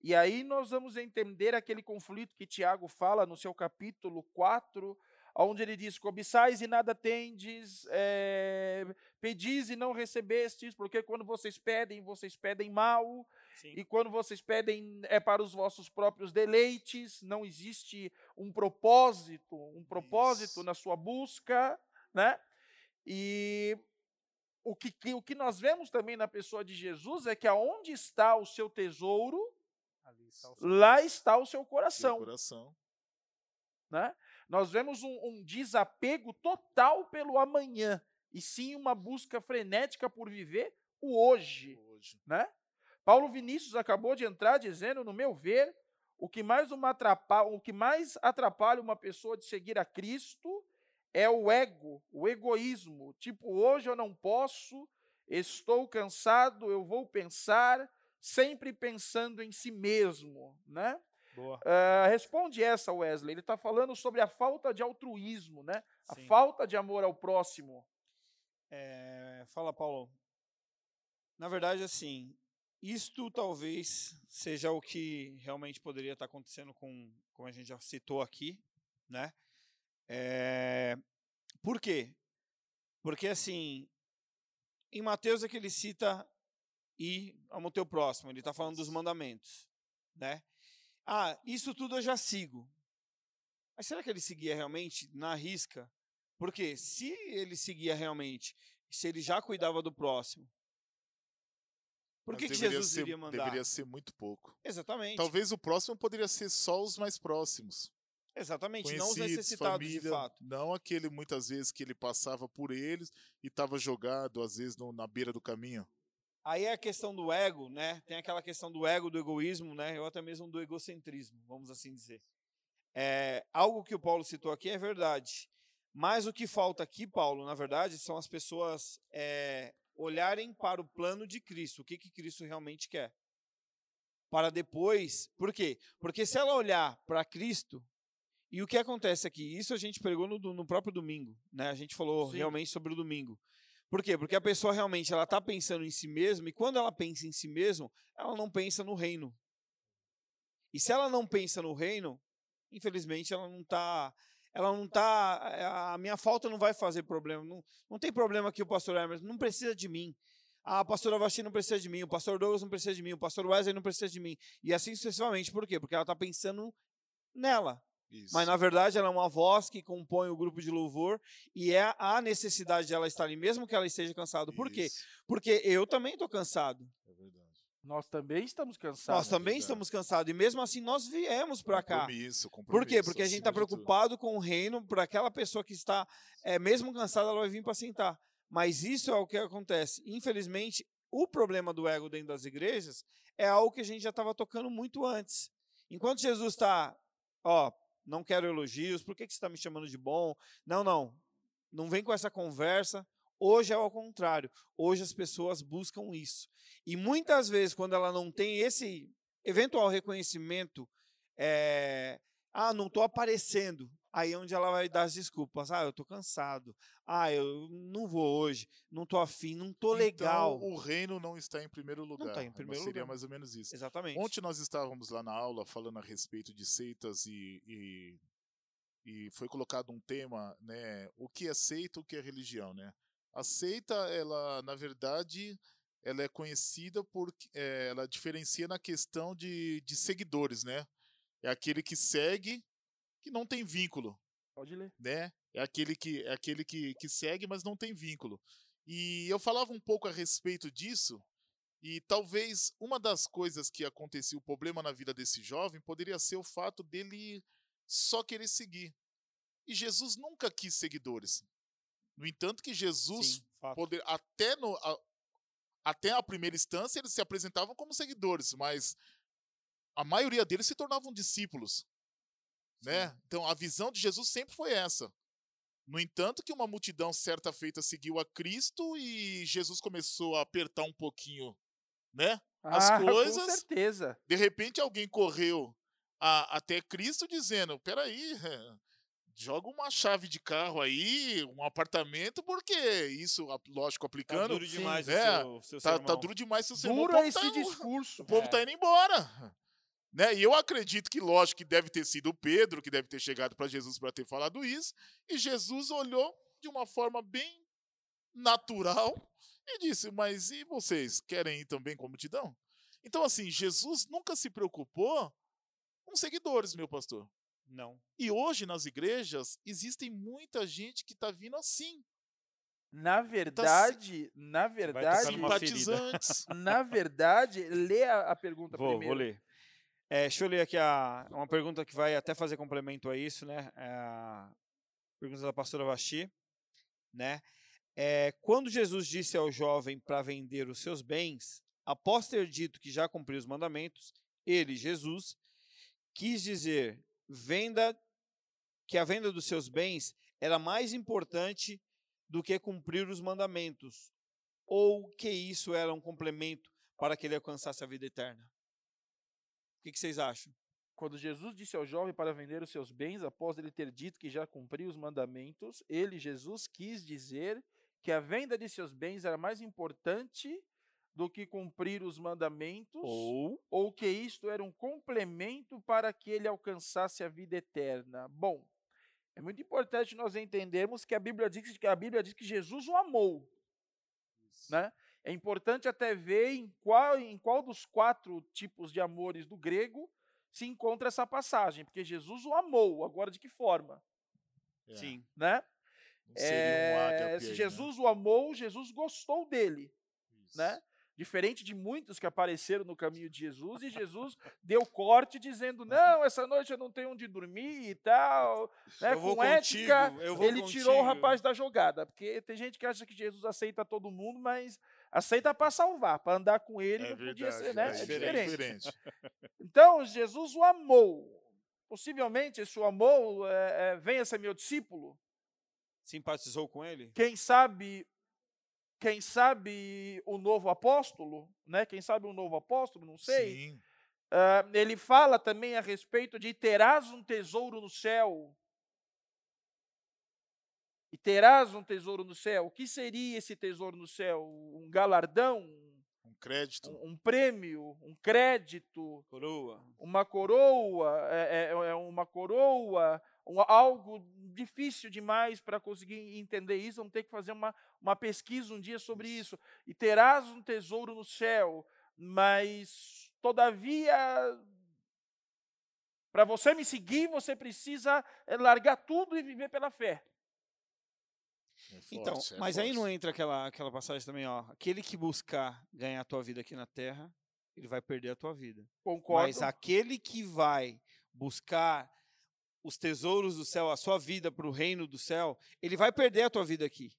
E aí nós vamos entender aquele conflito que Tiago fala no seu capítulo 4, onde ele diz: cobiçais e nada tendes, eh, pedis e não recebestes, porque quando vocês pedem, vocês pedem mal, Sim. e quando vocês pedem é para os vossos próprios deleites, não existe um propósito, um propósito Isso. na sua busca, né? E o que, o que nós vemos também na pessoa de Jesus é que aonde está o seu tesouro, está lá está o seu Seu coração. coração. né? Nós vemos um, um desapego total pelo amanhã, e sim uma busca frenética por viver o hoje. Hoje. né? Paulo Vinícius acabou de entrar dizendo, no meu ver, o que mais uma atrapalha, o que mais atrapalha uma pessoa de seguir a Cristo é o ego, o egoísmo. Tipo, hoje eu não posso, estou cansado, eu vou pensar, sempre pensando em si mesmo, né? Ah, responde essa, Wesley. Ele está falando sobre a falta de altruísmo, né? A Sim. falta de amor ao próximo. É, fala, Paulo. Na verdade, assim, isto talvez seja o que realmente poderia estar acontecendo com, como a gente já citou aqui, né? É, por quê? Porque, assim, em Mateus é que ele cita e amo teu próximo, ele está falando dos mandamentos, né? Ah, isso tudo eu já sigo. Mas será que ele seguia realmente na risca? Porque se ele seguia realmente, se ele já cuidava do próximo, por que, que deveria Jesus ser, iria mandar? Deveria ser muito pouco. Exatamente. Talvez o próximo poderia ser só os mais próximos. Exatamente, não os necessitados de família, fato. não aquele muitas vezes que ele passava por eles e estava jogado às vezes no- na beira do caminho. Aí é a questão do ego, né? Tem aquela questão do ego, do egoísmo, né? Ou até mesmo do egocentrismo, vamos assim dizer. É, algo que o Paulo citou aqui é verdade. Mas o que falta aqui, Paulo, na verdade, são as pessoas é, olharem para o plano de Cristo. O que, que Cristo realmente quer. Para depois. Por quê? Porque se ela olhar para Cristo. E o que acontece aqui? Isso a gente pregou no, no próprio domingo. Né? A gente falou Sim. realmente sobre o domingo. Por quê? Porque a pessoa realmente ela está pensando em si mesma, e quando ela pensa em si mesma, ela não pensa no reino. E se ela não pensa no reino, infelizmente ela não está. Ela não tá. A minha falta não vai fazer problema. Não, não tem problema que o pastor Hermes não precisa de mim. A pastora Vasti não precisa de mim, o pastor Douglas não precisa de mim, o pastor Wesley não precisa de mim. E assim sucessivamente. Por quê? Porque ela está pensando nela. Isso. Mas na verdade ela é uma voz que compõe o grupo de louvor e é a necessidade de ela estar ali, mesmo que ela esteja cansada. Por quê? Isso, Porque eu também estou cansado. É verdade. Nós também estamos cansados. Nós também verdade. estamos cansados. E mesmo assim nós viemos para cá. Compromisso, Por quê? compromisso, Porque a gente está preocupado com o reino, para aquela pessoa que está, é, mesmo cansada, ela vai vir para sentar. Mas isso é o que acontece. Infelizmente, o problema do ego dentro das igrejas é algo que a gente já estava tocando muito antes. Enquanto Jesus está, ó, não quero elogios, por que, que você está me chamando de bom? Não, não. Não vem com essa conversa. Hoje é ao contrário. Hoje as pessoas buscam isso. E muitas vezes, quando ela não tem esse eventual reconhecimento, é, Ah, não estou aparecendo. Aí é onde ela vai dar as desculpas. Ah, eu estou cansado. Ah, eu não vou hoje. Não estou afim. Não estou legal. Então, o reino não está em primeiro lugar. Não está em primeiro Seria lugar. mais ou menos isso. Exatamente. Ontem nós estávamos lá na aula falando a respeito de seitas e, e, e foi colocado um tema, né? O que é seita, o que é religião, né? A seita, ela, na verdade, ela é conhecida por, é, ela diferencia na questão de, de seguidores, né? É aquele que segue, que não tem vínculo, Pode ler. né? É aquele que é aquele que, que segue, mas não tem vínculo. E eu falava um pouco a respeito disso, e talvez uma das coisas que acontecia, o problema na vida desse jovem, poderia ser o fato dele só querer seguir. E Jesus nunca quis seguidores. No entanto, que Jesus, Sim, poder, até, no, a, até a primeira instância, eles se apresentavam como seguidores, mas a maioria deles se tornavam discípulos. Né? Então a visão de Jesus sempre foi essa. No entanto, que uma multidão certa feita seguiu a Cristo e Jesus começou a apertar um pouquinho, né? As ah, [LAUGHS] coisas- Com certeza. De repente alguém correu a- até Cristo dizendo: peraí, [LAUGHS] joga uma chave de carro aí, um apartamento, porque isso, lógico, Tá aplicando, duro demais é, o seu, seu tá, tá duro demais seu sermão. Duro o é povo esse tá- discurso. o povo É. tá indo embora. Né? E eu acredito que, lógico, que deve ter sido o Pedro que deve ter chegado para Jesus para ter falado isso. E Jesus olhou de uma forma bem natural e disse: Mas e vocês querem ir também com a multidão? Então, assim, Jesus nunca se preocupou com seguidores, meu pastor. Não. E hoje nas igrejas existem muita gente que está vindo assim, Na Tá verdade, na tocar verdade, simpatizantes. [LAUGHS] na verdade, lê a, a pergunta Vou, primeiro. vou ler. É, deixa eu ler aqui a, uma pergunta que vai até fazer complemento a isso, né? É pergunta da pastora Vaxi, né? É, quando Jesus disse ao jovem para vender os seus bens, após ter dito que já cumpriu os mandamentos, ele, Jesus, quis dizer venda que a venda dos seus bens era mais importante do que cumprir os mandamentos, ou que isso era um complemento para que ele alcançasse a vida eterna. O que, que vocês acham? Quando Jesus disse ao jovem para vender os seus bens, após ele ter dito que já cumpriu os mandamentos, ele, Jesus, quis dizer que a venda de seus bens era mais importante do que cumprir os mandamentos, Ou ou que isto era um complemento para que ele alcançasse a vida eterna. Bom, é muito importante nós entendermos que a Bíblia diz que a Bíblia diz que Jesus o amou, né? É importante até ver em qual em qual dos quatro tipos de amores do grego se encontra essa passagem, porque Jesus o amou, agora de que forma, É, sim, né? não seria um É, ágape se né? Jesus o amou, Jesus gostou dele Isso. né? Diferente de muitos que apareceram no caminho de Jesus, e Jesus [LAUGHS] deu corte dizendo: Não, essa noite eu não tenho onde dormir e tal. Né? Eu vou Com ética, contigo, eu vou ele tirou o contigo. rapaz da jogada. Porque tem gente que acha que Jesus aceita todo mundo, mas aceita para salvar, para andar com ele É não podia verdade, ser, né? é É diferente. diferente. diferente. Então, Jesus o amou. Possivelmente, esse o amou, é, é, venha ser meu discípulo. simpatizou com ele? Quem sabe, quem sabe o novo apóstolo, né? Quem sabe o novo apóstolo, não sei. Ah, ele fala também a respeito de terás um tesouro no céu. E terás um tesouro no céu. O que seria esse tesouro no céu? Um galardão? Um crédito. Um, um prêmio? Um crédito? Coroa. Uma coroa? É, é- é uma coroa? Um- algo difícil demais para conseguir entender isso. Vamos ter que fazer uma, uma pesquisa um dia sobre isso. E terás um tesouro no céu, mas todavia, para você me seguir, você precisa eh, largar tudo e viver pela fé. É Então, forte, é mas aí não forte. entra aquela, aquela passagem também, ó. Aquele que buscar ganhar a tua vida aqui na terra, ele vai perder a tua vida. Concordo. Mas aquele que vai buscar os tesouros do céu, a sua vida para o reino do céu, ele vai perder a tua vida aqui.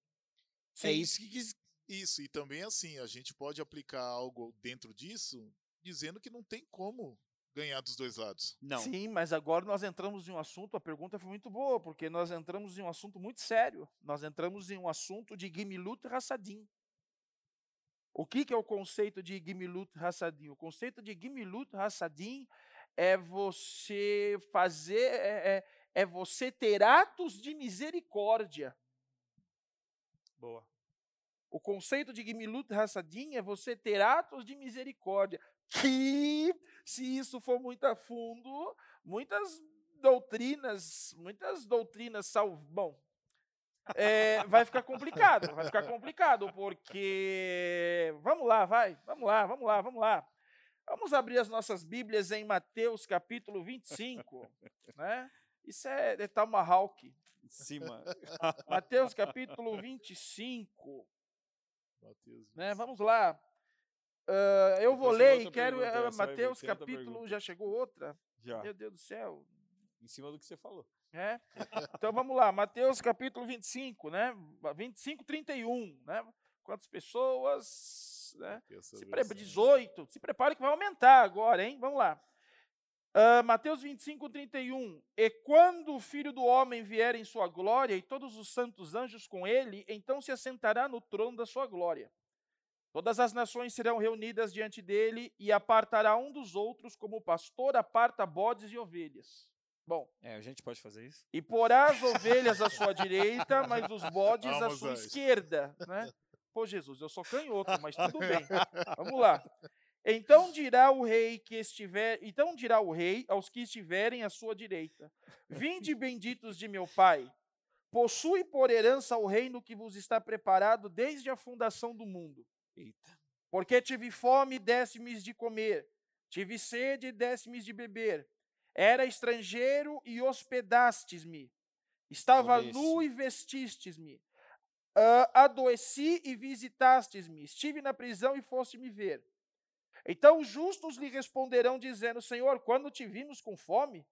É Sim. isso que quis. Isso, e também assim, a gente pode aplicar algo dentro disso, dizendo que não tem como ganhar dos dois lados. Não. Sim, mas agora nós entramos em um assunto, a pergunta foi muito boa, porque nós entramos em um assunto muito sério. Nós entramos em um assunto de Gimilut Hassadim. O que, que é o conceito de Gimilut Hassadim? O conceito de Gimilut Hassadim é você fazer, é, é, é você ter atos de misericórdia. Boa. O conceito de Gimilut Hassadim é você ter atos de misericórdia. Que, se isso for muito a fundo, muitas doutrinas, muitas doutrinas salvam. Bom, é, vai ficar complicado, vai ficar complicado, porque. Vamos lá, vai, vamos lá, vamos lá, vamos lá. Vamos abrir as nossas Bíblias em Mateus capítulo 25, né? Isso é, é Tomahawk. Em cima. Mateus capítulo 25. Mateus, Né? Vamos lá. Ah, eu vou ler e quero. aí, Mateus capítulo. Já chegou outra? Já. Meu Deus do céu. Em cima do que você falou. É? Então vamos lá, Mateus capítulo 25, né? 25, 31, né? Quantas pessoas, né? Se pre... versão. 18, se prepare que vai aumentar agora, hein? Vamos lá. Ah, Mateus 25, 31. E quando o filho do homem vier em sua glória e todos os santos anjos com ele, então se assentará no trono da sua glória. Todas as nações serão reunidas diante dele e apartará um dos outros, como o pastor aparta bodes e ovelhas. Bom, É, a gente pode fazer isso? e porá as ovelhas à sua direita, mas os bodes à Vamos, sua anjo. esquerda, né? Pô, Jesus, eu sou canhoto, mas tudo [LAUGHS] bem. Vamos lá. Então dirá o rei que estiver, então dirá o rei aos que estiverem à sua direita: Vinde benditos de meu Pai, possui por herança o reino que vos está preparado desde a fundação do mundo. Eita. Porque tive fome e deste-me de comer, tive sede e deste-me de beber. Era estrangeiro e hospedastes-me. Estava nu isso. e vestistes-me. Ah, adoeci e visitastes-me. Estive na prisão e foste me ver. Então os justos lhe responderão, dizendo: Senhor, quando te vimos com fome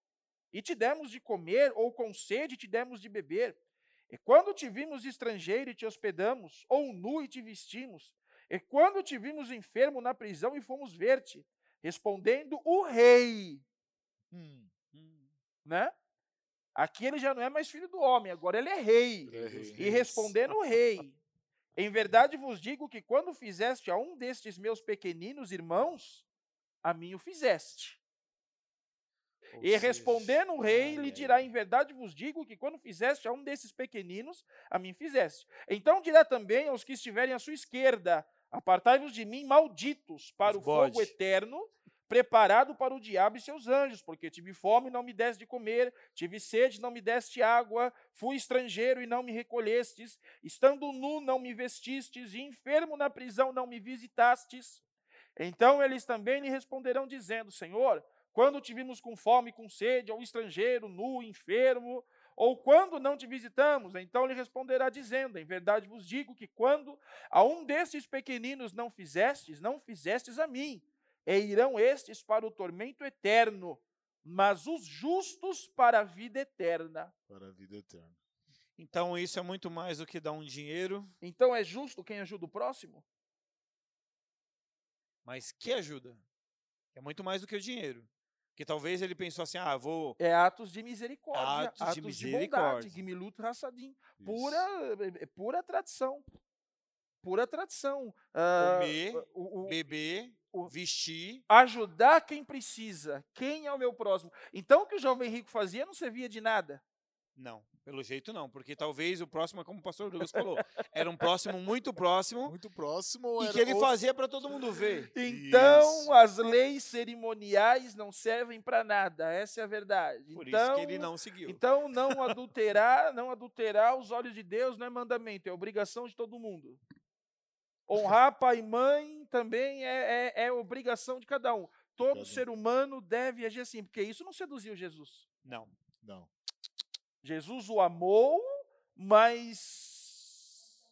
e te demos de comer, ou com sede e te demos de beber? E quando te vimos estrangeiro e te hospedamos, ou nu e te vestimos? E quando te vimos enfermo na prisão e fomos ver-te? Respondendo o rei, Hum, Hum. né? Aqui ele já não é mais filho do homem, agora ele é rei. é rei. E respondendo o rei: Em verdade vos digo que quando fizeste a um destes meus pequeninos irmãos, a mim o fizeste. Ou E seja, respondendo o rei, lhe dirá: Em verdade vos digo que quando fizeste a um desses pequeninos, a mim fizeste. Então dirá também aos que estiverem à sua esquerda: Apartai-vos de mim, malditos, para Os o fogo bode. eterno, preparado para o diabo e seus anjos, porque tive fome e não me deste de comer, tive sede e não me deste água, fui estrangeiro e não me recolhestes, estando nu não me vestistes, e enfermo na prisão não me visitastes. Então eles também lhe responderão, dizendo: Senhor, quando te vimos com fome e com sede, ou estrangeiro, nu, enfermo, ou quando não te visitamos? Então lhe responderá, dizendo: Em verdade vos digo que quando a um destes pequeninos não fizestes, não fizestes a mim, e irão estes para o tormento eterno, mas os justos para a vida eterna. Para a vida eterna. Então isso é muito mais do que dar um dinheiro, Então é justo quem ajuda o próximo? mas que ajuda. É muito mais do que o dinheiro. Porque talvez ele pensou assim, ah, vou... É atos de misericórdia, Atos de atos de, misericórdia. bondade, Gimilut Hassadim. Isso. Pura, é- é pura tradição. Pura tradição. Ah, Comer, o- o- beber, o- vestir. ajudar quem precisa. Quem é o meu próximo? Então o que o jovem rico fazia não servia de nada. Não, pelo jeito não, porque talvez o próximo, é como o pastor Douglas falou, era um próximo muito próximo Muito próximo. e era que ele fazia para todo mundo ver. Então Isso. as leis cerimoniais não servem para nada. Essa é a verdade. Por então, isso que ele não seguiu. Então não adulterar, não adulterar os olhos de Deus não é mandamento, é obrigação de todo mundo. Honrar pai e mãe também é, é- é obrigação de cada um. Todo ser humano deve agir assim, porque isso não seduziu Jesus. Não. Não. Jesus o amou, mas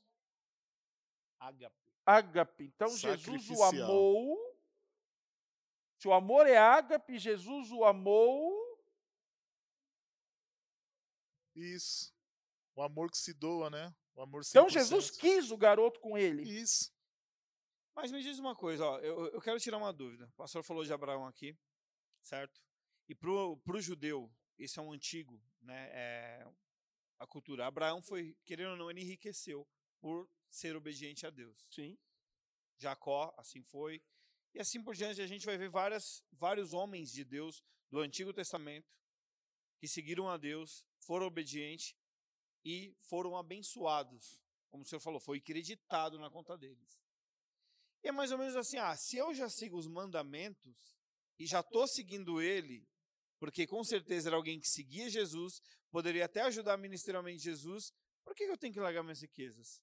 Ágape. ágape. Então Jesus o amou. Se o amor é ágape, Jesus o amou. Isso. O amor que se doa, né? O amor 100%. Então Jesus quis o garoto com ele. Isso. Mas me diz uma coisa, ó, eu, eu quero tirar uma dúvida. O pastor falou de Abraão aqui, certo? E pro, pro judeu, esse é um antigo, né? É, a cultura. Abraão foi, querendo ou não, ele enriqueceu por ser obediente a Deus. Sim. Jacó, assim foi. E assim por diante, a gente vai ver várias, vários homens de Deus do Antigo Testamento que seguiram a Deus, foram obedientes e foram abençoados. Como o senhor falou, foi acreditado na conta deles. E é mais ou menos assim: ah, se eu já sigo os mandamentos e já estou seguindo ele, porque com certeza era alguém que seguia Jesus, poderia até ajudar ministerialmente Jesus, por que eu tenho que largar minhas riquezas?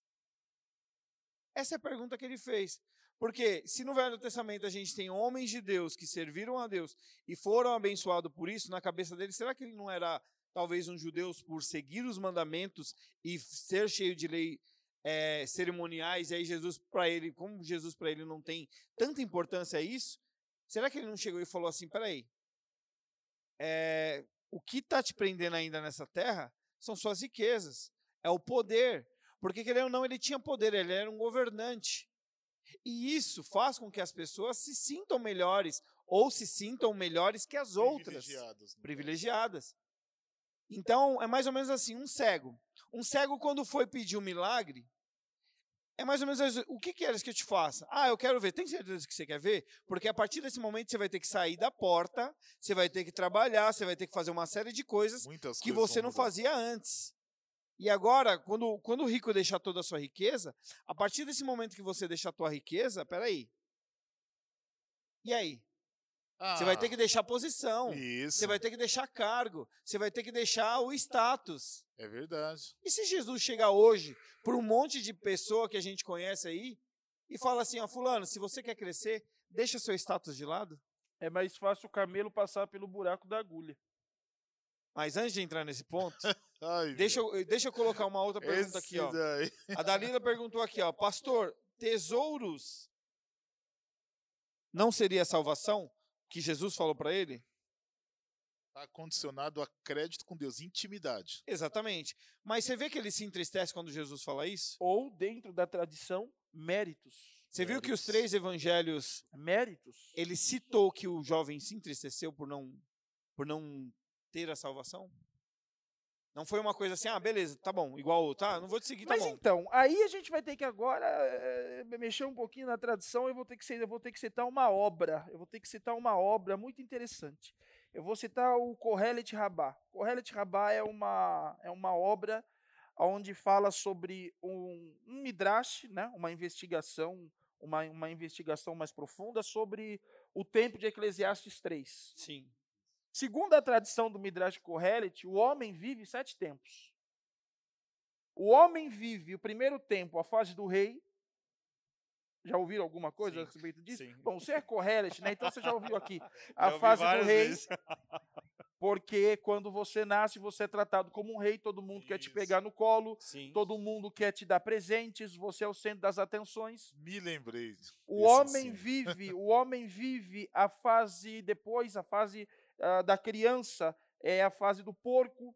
Essa é a pergunta que ele fez. Porque se no Velho Testamento a gente tem homens de Deus que serviram a Deus e foram abençoados por isso, na cabeça dele, será que ele não era talvez um judeu por seguir os mandamentos e ser cheio de lei é, cerimoniais, e aí Jesus para ele, como Jesus para ele não tem tanta importância a isso, será que ele não chegou e falou assim, peraí, é, o que está te prendendo ainda nessa terra são suas riquezas, é o poder, porque querendo ou não, ele tinha poder, ele era um governante. E isso faz com que as pessoas se sintam melhores ou se sintam melhores que as outras. Privilegiadas. Privilegiadas. Então, é mais ou menos assim, um cego. Um cego, quando foi pedir um milagre, é mais ou menos o que queres que eu te faça? Ah, eu quero ver. Tem certeza que você quer ver? Porque a partir desse momento você vai ter que sair da porta, você vai ter que trabalhar, você vai ter que fazer uma série de coisas Muitas que coisas você não fazia antes. E agora, quando, quando o rico deixar toda a sua riqueza, a partir desse momento que você deixar a tua riqueza, peraí. E aí? Ah, você vai ter que deixar posição. Isso. Você vai ter que deixar cargo. Você vai ter que deixar o status. É verdade. E se Jesus chegar hoje para um monte de pessoa que a gente conhece aí e fala assim, ó, fulano, se você quer crescer, deixa seu status de lado? É mais fácil o camelo passar pelo buraco da agulha. Mas antes de entrar nesse ponto, [LAUGHS] Ai, deixa, eu, deixa eu colocar uma outra pergunta aqui. Ó. A Dalila perguntou aqui, ó, pastor, tesouros não seria salvação que Jesus falou para ele? Está condicionado a crédito com Deus, intimidade. Exatamente. Mas você vê que ele se entristece quando Jesus fala isso? Ou, dentro da tradição, méritos. Você méritos. viu que os três evangelhos. Méritos. Ele citou que o jovem se entristeceu por não, por não ter a salvação? Não foi uma coisa assim, ah, beleza, tá bom, igual, tá, não vou te seguir, tá Mas bom. então, aí a gente vai ter que agora é, mexer um pouquinho na tradição, eu vou ter que eu vou ter que citar uma obra, eu vou ter que citar uma obra muito interessante. Eu vou citar o Kohelet Rabá. Kohelet Rabá é uma é uma obra onde fala sobre um, um midrash, né, uma investigação, uma, uma investigação mais profunda sobre o tempo de Eclesiastes 3. Sim. Segundo a tradição do Midrash Kohelet, o homem vive sete tempos. O homem vive o primeiro tempo, a fase do rei. Já ouviram alguma coisa sim, a respeito disso? Sim. Bom, você é Kohelet, né? Então você já ouviu aqui. [LAUGHS] A fase do rei. [LAUGHS] Porque quando você nasce, você é tratado como um rei, todo mundo Isso. quer te pegar no colo, Sim. todo mundo quer te dar presentes, você é o centro das atenções. Me lembrei. O homem vive, o [LAUGHS] homem vive a fase depois, a fase uh, da criança é a fase do porco,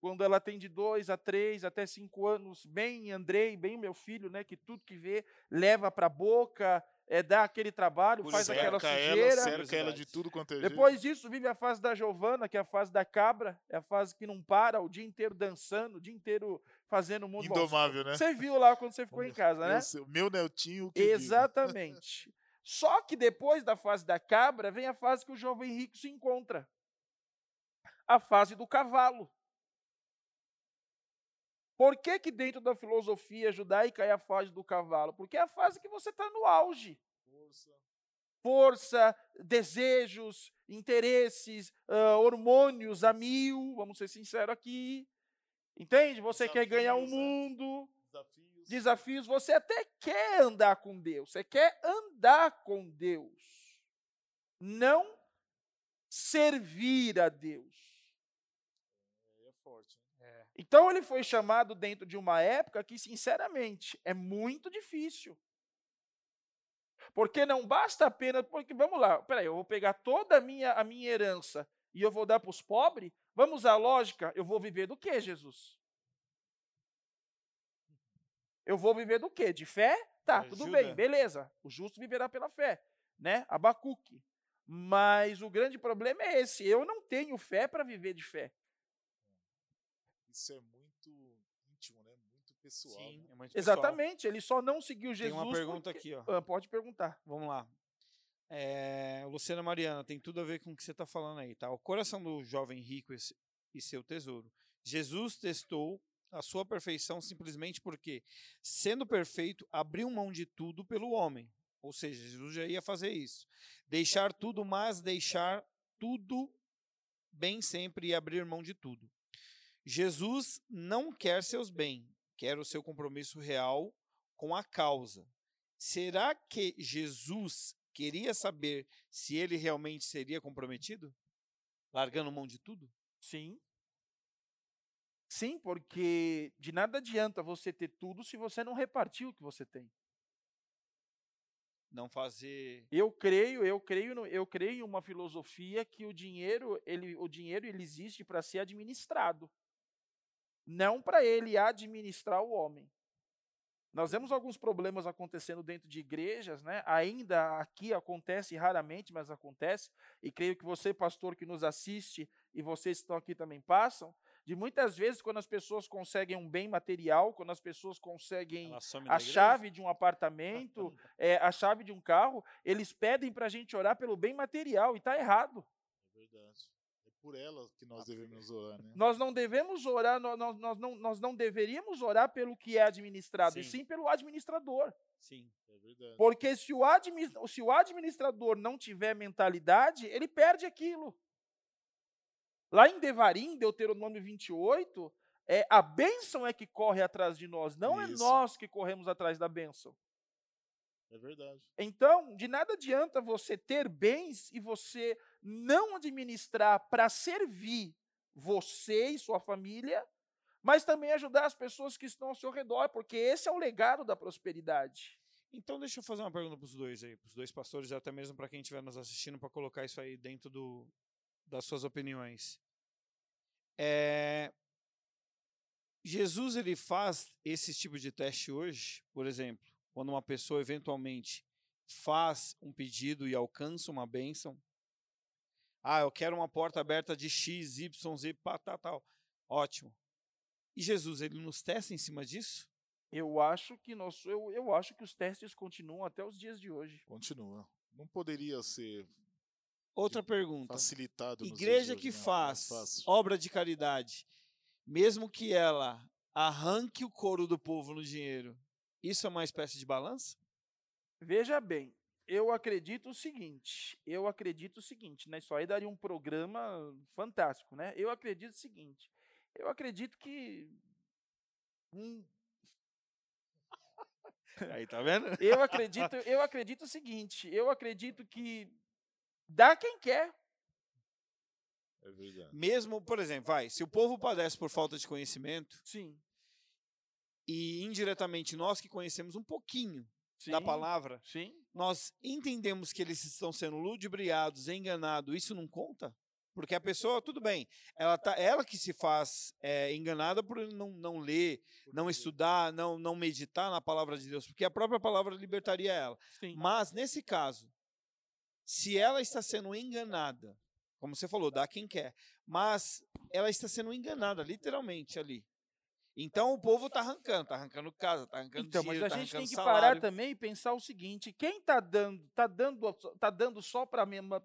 quando ela tem de dois a três, até cinco anos, bem Andrei, bem meu filho, né, que tudo que vê leva para a boca, é, dá aquele trabalho, faz aquela sujeira. Ela, cerca ela de tudo quanto é Depois disso, vive a fase da Giovana, que é a fase da cabra, é a fase que não para, o dia inteiro dançando, o dia inteiro fazendo o mundo. Indomável, né? Você viu lá quando você ficou em casa, né? meu netinho. Exatamente. Só que depois da fase da cabra, vem a fase que o jovem rico se encontra. A fase do cavalo. Por que, que dentro da filosofia judaica é a fase do cavalo? Porque é a fase que você está no auge. Força. Força, desejos, interesses, uh, hormônios a mil, vamos ser sinceros aqui. Entende? Você Desafios, quer ganhar o um mundo. Desafios. Desafios. Você até quer andar com Deus. Você quer andar com Deus. Não servir a Deus. Então ele foi chamado dentro de uma época que, sinceramente, é muito difícil. Porque não basta apenas. Porque, vamos lá, peraí, eu vou pegar toda a minha, a minha herança e eu vou dar para os pobres? Vamos à lógica, eu vou viver do que, Jesus? Eu vou viver do que? De fé? Tá, tudo bem, beleza. O justo viverá pela fé, né? Abacuque. Mas o grande problema é esse: eu não tenho fé para viver de fé. Isso é muito íntimo, né? Muito pessoal. Sim, né? é muito pessoal. Exatamente, ele só não seguiu Jesus. Tem uma pergunta porque... aqui, ó. Ah, pode perguntar. Vamos lá. É, Luciana Mariana, tem tudo a ver com o que você está falando aí, tá? O coração do jovem rico e seu tesouro. Jesus testou a sua perfeição simplesmente porque, sendo perfeito, abriu mão de tudo pelo homem. Ou seja, Jesus já ia fazer isso. Deixar tudo, mas deixar tudo bem sempre e abrir mão de tudo. Jesus não quer seus bens, quer o seu compromisso real com a causa. Será que Jesus queria saber se ele realmente seria comprometido? Largando mão de tudo? Sim. Sim, porque de nada adianta você ter tudo se você não repartir o que você tem. Não fazer. Eu creio, eu creio, eu creio em uma filosofia que o dinheiro, ele, o dinheiro ele existe para ser administrado, não para ele administrar o homem. Nós vemos alguns problemas acontecendo dentro de igrejas, né? Ainda aqui acontece raramente, mas acontece. E creio que você, pastor, que nos assiste e vocês que estão aqui também passam, de muitas vezes quando as pessoas conseguem um bem material, quando as pessoas conseguem a igreja? chave de um apartamento, [LAUGHS] é, a chave de um carro, eles pedem para a gente orar pelo bem material e está errado. É verdade. É por ela que nós devemos orar, né? Nós não devemos orar, nó- nós, nós, não, nós não deveríamos orar pelo que é administrado, e Sim. sim pelo administrador. Sim. É verdade. Porque se o, se o administrador não tiver mentalidade, ele perde aquilo. Lá em Devarim, Deuteronômio 28, é, a bênção é que corre atrás de nós, não é Isso. nós que corremos atrás da bênção. É verdade. Então, de nada adianta você ter bens e você não administrar para servir você e sua família, mas também ajudar as pessoas que estão ao seu redor, porque esse é o legado da prosperidade. Então, deixa eu fazer uma pergunta para os dois aí, para os dois pastores, até mesmo para quem estiver nos assistindo, para colocar isso aí dentro do, das suas opiniões. É, Jesus ele faz esse tipo de teste hoje, por exemplo, quando uma pessoa eventualmente faz um pedido e alcança uma bênção. Ah, eu quero uma porta aberta de X, Y, Z, pá, tal, tal. Ótimo. E Jesus, ele nos testa em cima disso? Eu acho que nós, eu, eu acho que os testes continuam até os dias de hoje. Continua. Não poderia ser Outra pergunta. facilitado. Igreja que hoje, não. faz fácil. obra de caridade, mesmo que ela arranque o couro do povo no dinheiro, isso é uma espécie de balança? Veja bem, eu acredito o seguinte, eu acredito o seguinte, né? Isso aí daria um programa fantástico, né? Eu acredito o seguinte, eu acredito que hum, Aí, tá vendo? eu acredito, eu acredito o seguinte, eu acredito que dá quem quer. É verdade. Mesmo, por exemplo, vai, se o povo padece por falta de conhecimento Sim. e indiretamente nós que conhecemos um pouquinho sim da palavra, Sim. nós entendemos que eles estão sendo ludibriados, enganados, isso não conta? Porque a pessoa, tudo bem, ela, tá, ela que se faz é, enganada por não, não ler, não estudar, não, não meditar na palavra de Deus, porque a própria palavra libertaria ela. Sim. Mas, nesse caso, se ela está sendo enganada, como você falou, dá quem quer, mas ela está sendo enganada, literalmente, ali. Então o povo está arrancando, está arrancando casa, está arrancando Então, mas dinheiro, a tá gente tem que parar salário. também e pensar o seguinte: quem está dando, tá dando, tá dando só para mesma,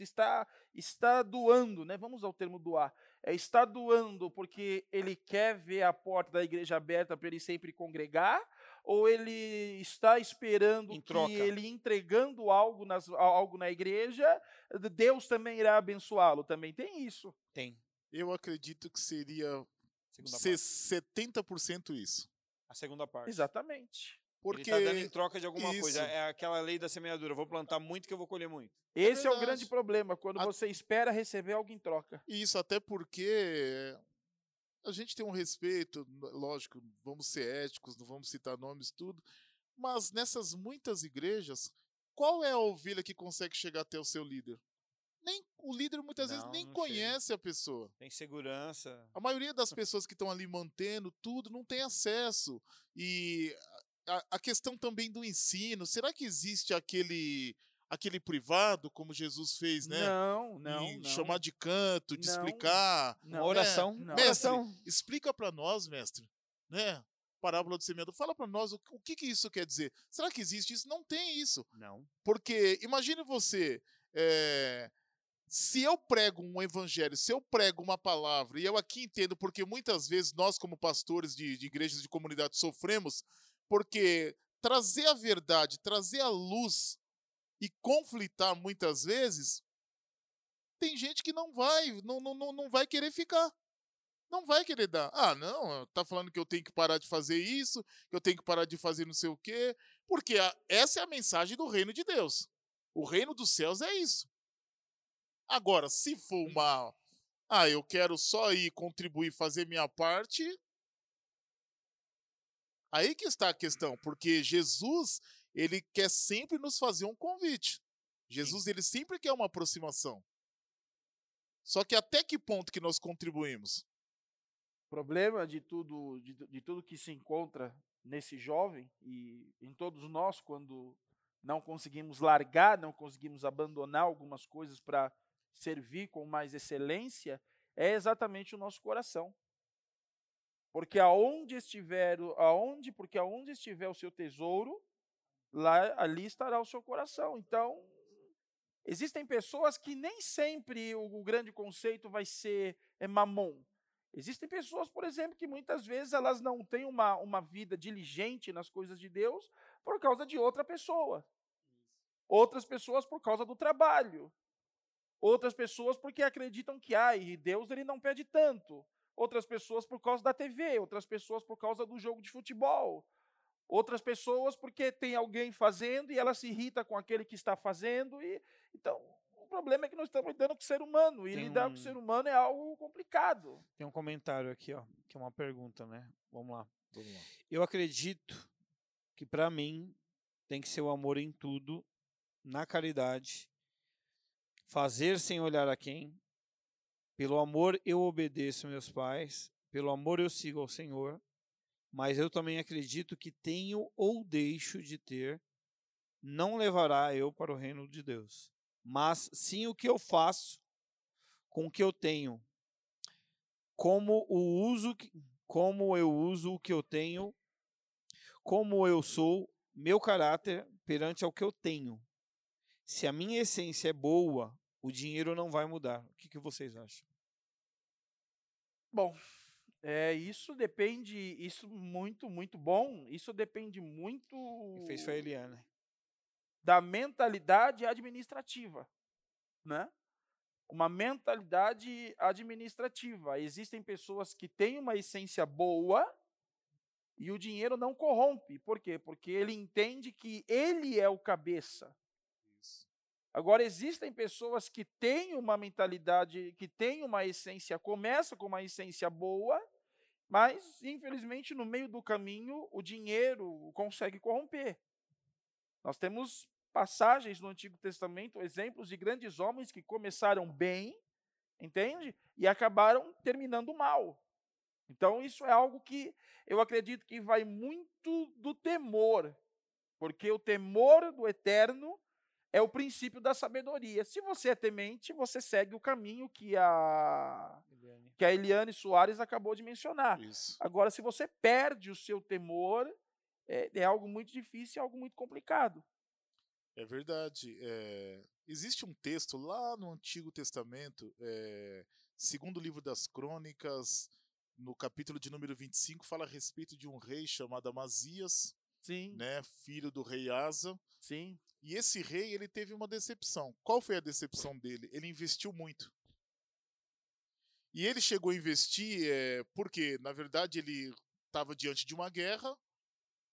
está está doando, né? Vamos ao termo doar. É está doando porque ele quer ver a porta da igreja aberta para ele sempre congregar, ou ele está esperando Em que troca. ele entregando algo nas, algo na igreja, Deus também irá abençoá-lo. Também tem isso. Tem. Eu acredito que seria Segunda ser parte. 70% isso. A segunda parte. Exatamente. Porque Ele está dando em troca de alguma coisa. Isso. É aquela lei da semeadura. Vou plantar muito que eu vou colher muito. Esse é o verdade. grande problema, quando A- você espera receber algo em troca. Isso, até porque a gente tem um respeito, lógico, vamos ser éticos, não vamos citar nomes, tudo, mas nessas muitas igrejas, qual é a ovelha que consegue chegar até o seu líder? Nem o líder muitas vezes Não, nem não conhece a pessoa. Tem segurança. A maioria das pessoas que estão ali mantendo tudo não tem acesso. E a, a questão também do ensino, será que existe aquele aquele privado como Jesus fez, né? Não, não, E não. chamar de canto, de Não. explicar. Não. Uma oração. não. Uma oração. Explica para nós, mestre, né? parábola do semeador. Fala para nós o, o que, que isso quer dizer. Será que existe isso? Não tem isso. Não. Porque imagine você, é, se eu prego um evangelho, se eu prego uma palavra, e eu aqui entendo porque muitas vezes nós, como pastores de, de igrejas de comunidade, sofremos, porque trazer a verdade, trazer a luz e conflitar muitas vezes, tem gente que não vai, não, não, não vai querer ficar. Não vai querer dar. Ah, não, tá falando que eu tenho que parar de fazer isso, que eu tenho que parar de fazer não sei o quê. Porque a, essa é a mensagem do reino de Deus. O reino dos céus é isso. Agora, se for uma. Ah, eu quero só ir contribuir, fazer minha parte. Aí que está a questão, porque Jesus, ele quer sempre nos fazer um convite. Jesus, ele sempre quer uma aproximação. Só que até que ponto que nós contribuímos? O problema de tudo, de, de tudo que se encontra nesse jovem e em todos nós, quando não conseguimos largar, não conseguimos abandonar algumas coisas para servir com mais excelência, é exatamente o nosso coração. Porque aonde estiver, aonde, porque aonde estiver o seu tesouro, lá ali estará o seu coração. Então, existem pessoas que nem sempre o, o grande conceito vai ser é mamon. Existem pessoas, por exemplo, que muitas vezes elas não têm uma, uma vida diligente nas coisas de Deus por causa de outra pessoa. Outras pessoas por causa do trabalho. Outras pessoas porque acreditam que ah, Deus ele não pede tanto. Outras pessoas por causa da TV, outras pessoas por causa do jogo de futebol. Outras pessoas porque tem alguém fazendo e ela se irrita com aquele que está fazendo e então problema é que nós estamos lidando com o ser humano. E Tem lidar um... com o ser humano é algo complicado. Tem um comentário aqui, ó, que é uma pergunta, né? Vamos lá. Vamos lá. Eu acredito que para mim tem que ser o amor em tudo, na caridade, fazer sem olhar a quem. Pelo amor eu obedeço meus pais, pelo amor eu sigo ao Senhor, mas eu também acredito que tenho ou deixo de ter não levará eu para o reino de Deus mas sim o que eu faço com o que eu tenho. Como o uso, como eu uso o que eu tenho, como eu sou, meu caráter perante ao que eu tenho. Se a minha essência é boa, o dinheiro não vai mudar. O que, que vocês acham? Bom, é, isso depende, isso muito, muito bom. Isso depende muito. E fez foi a Eliane da mentalidade administrativa, né? Uma mentalidade administrativa. Existem pessoas que têm uma essência boa e o dinheiro não corrompe. Por quê? Porque ele entende que ele é o cabeça. Agora, existem pessoas que têm uma mentalidade, que têm uma essência, começa com uma essência boa, mas, infelizmente, no meio do caminho, o dinheiro consegue corromper. Nós temos passagens no Antigo Testamento, exemplos de grandes homens que começaram bem, entende? E acabaram terminando mal. Então, isso é algo que eu acredito que vai muito do temor, porque o temor do eterno é o princípio da sabedoria. Se você é temente, você segue o caminho que a Eliane. que a Eliane Soares acabou de mencionar. Isso. Agora, se você perde o seu temor, é, é algo muito difícil, é algo muito complicado. É verdade. É, existe um texto lá no Antigo Testamento, é, segundo livro das Crônicas, no capítulo de número 25, fala a respeito de um rei chamado Amazias, Sim. Né, filho do rei Asa. Sim. E esse rei, ele teve uma decepção. Qual foi a decepção dele? Ele investiu muito. E ele chegou a investir é, porque, na verdade, ele estava diante de uma guerra,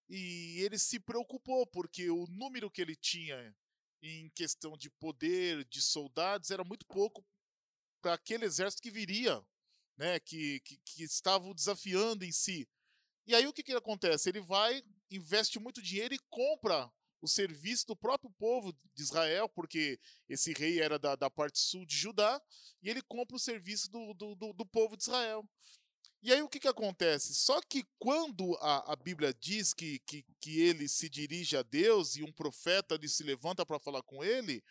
e ele se preocupou, porque o número que ele tinha em questão de poder, de soldados, era muito pouco para aquele exército que viria, né, que, que, que estava o desafiando em si. E aí o que, que acontece? Ele vai, investe muito dinheiro e compra o serviço do próprio povo de Israel, porque esse rei era da, da parte sul de Judá, e ele compra o serviço do, do, do, do povo de Israel. E aí o que, que acontece? Só que quando a, a Bíblia diz que, que, que ele se dirige a Deus e um profeta ali se levanta para falar com ele,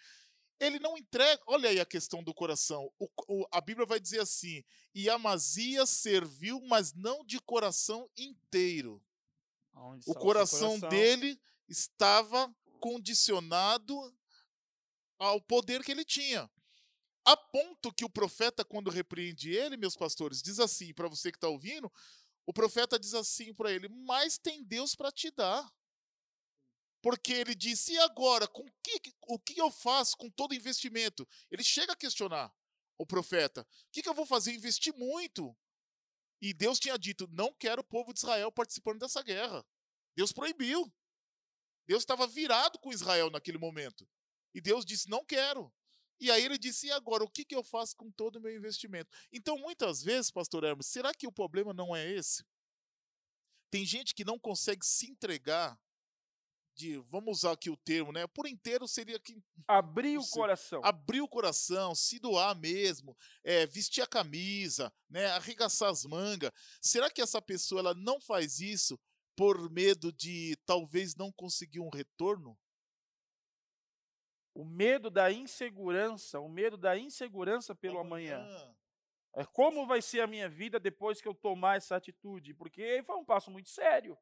ele não entrega. Olha aí a questão do coração. O, o, a Bíblia vai dizer assim: e Amazias serviu, mas não de coração inteiro. O está coração dele estava condicionado ao poder que ele tinha. A ponto que o profeta, quando repreende ele, meus pastores, diz assim, para você que está ouvindo, o profeta diz assim para ele: Mas tem Deus para te dar. Porque ele disse: E agora? Com que, o que eu faço com todo investimento? Ele chega a questionar o profeta: O que, que eu vou fazer? Investir muito. E Deus tinha dito: Não quero o povo de Israel participando dessa guerra. Deus proibiu. Deus estava virado com Israel naquele momento. E Deus disse: Não quero. E aí ele disse: E agora? O que, que eu faço com todo o meu investimento? Então, muitas vezes, pastor Hermes, será que o problema não é esse? Tem gente que não consegue se entregar de, vamos usar aqui o termo, né? Por inteiro seria que Abrir o coração. abrir o coração, se doar mesmo, é, vestir a camisa, né? Arregaçar as mangas. Será que essa pessoa ela não faz isso por medo de talvez não conseguir um retorno? O medo da insegurança, o medo da insegurança pelo amanhã. É como vai ser a minha vida depois que eu tomar essa atitude? Porque foi um passo muito sério.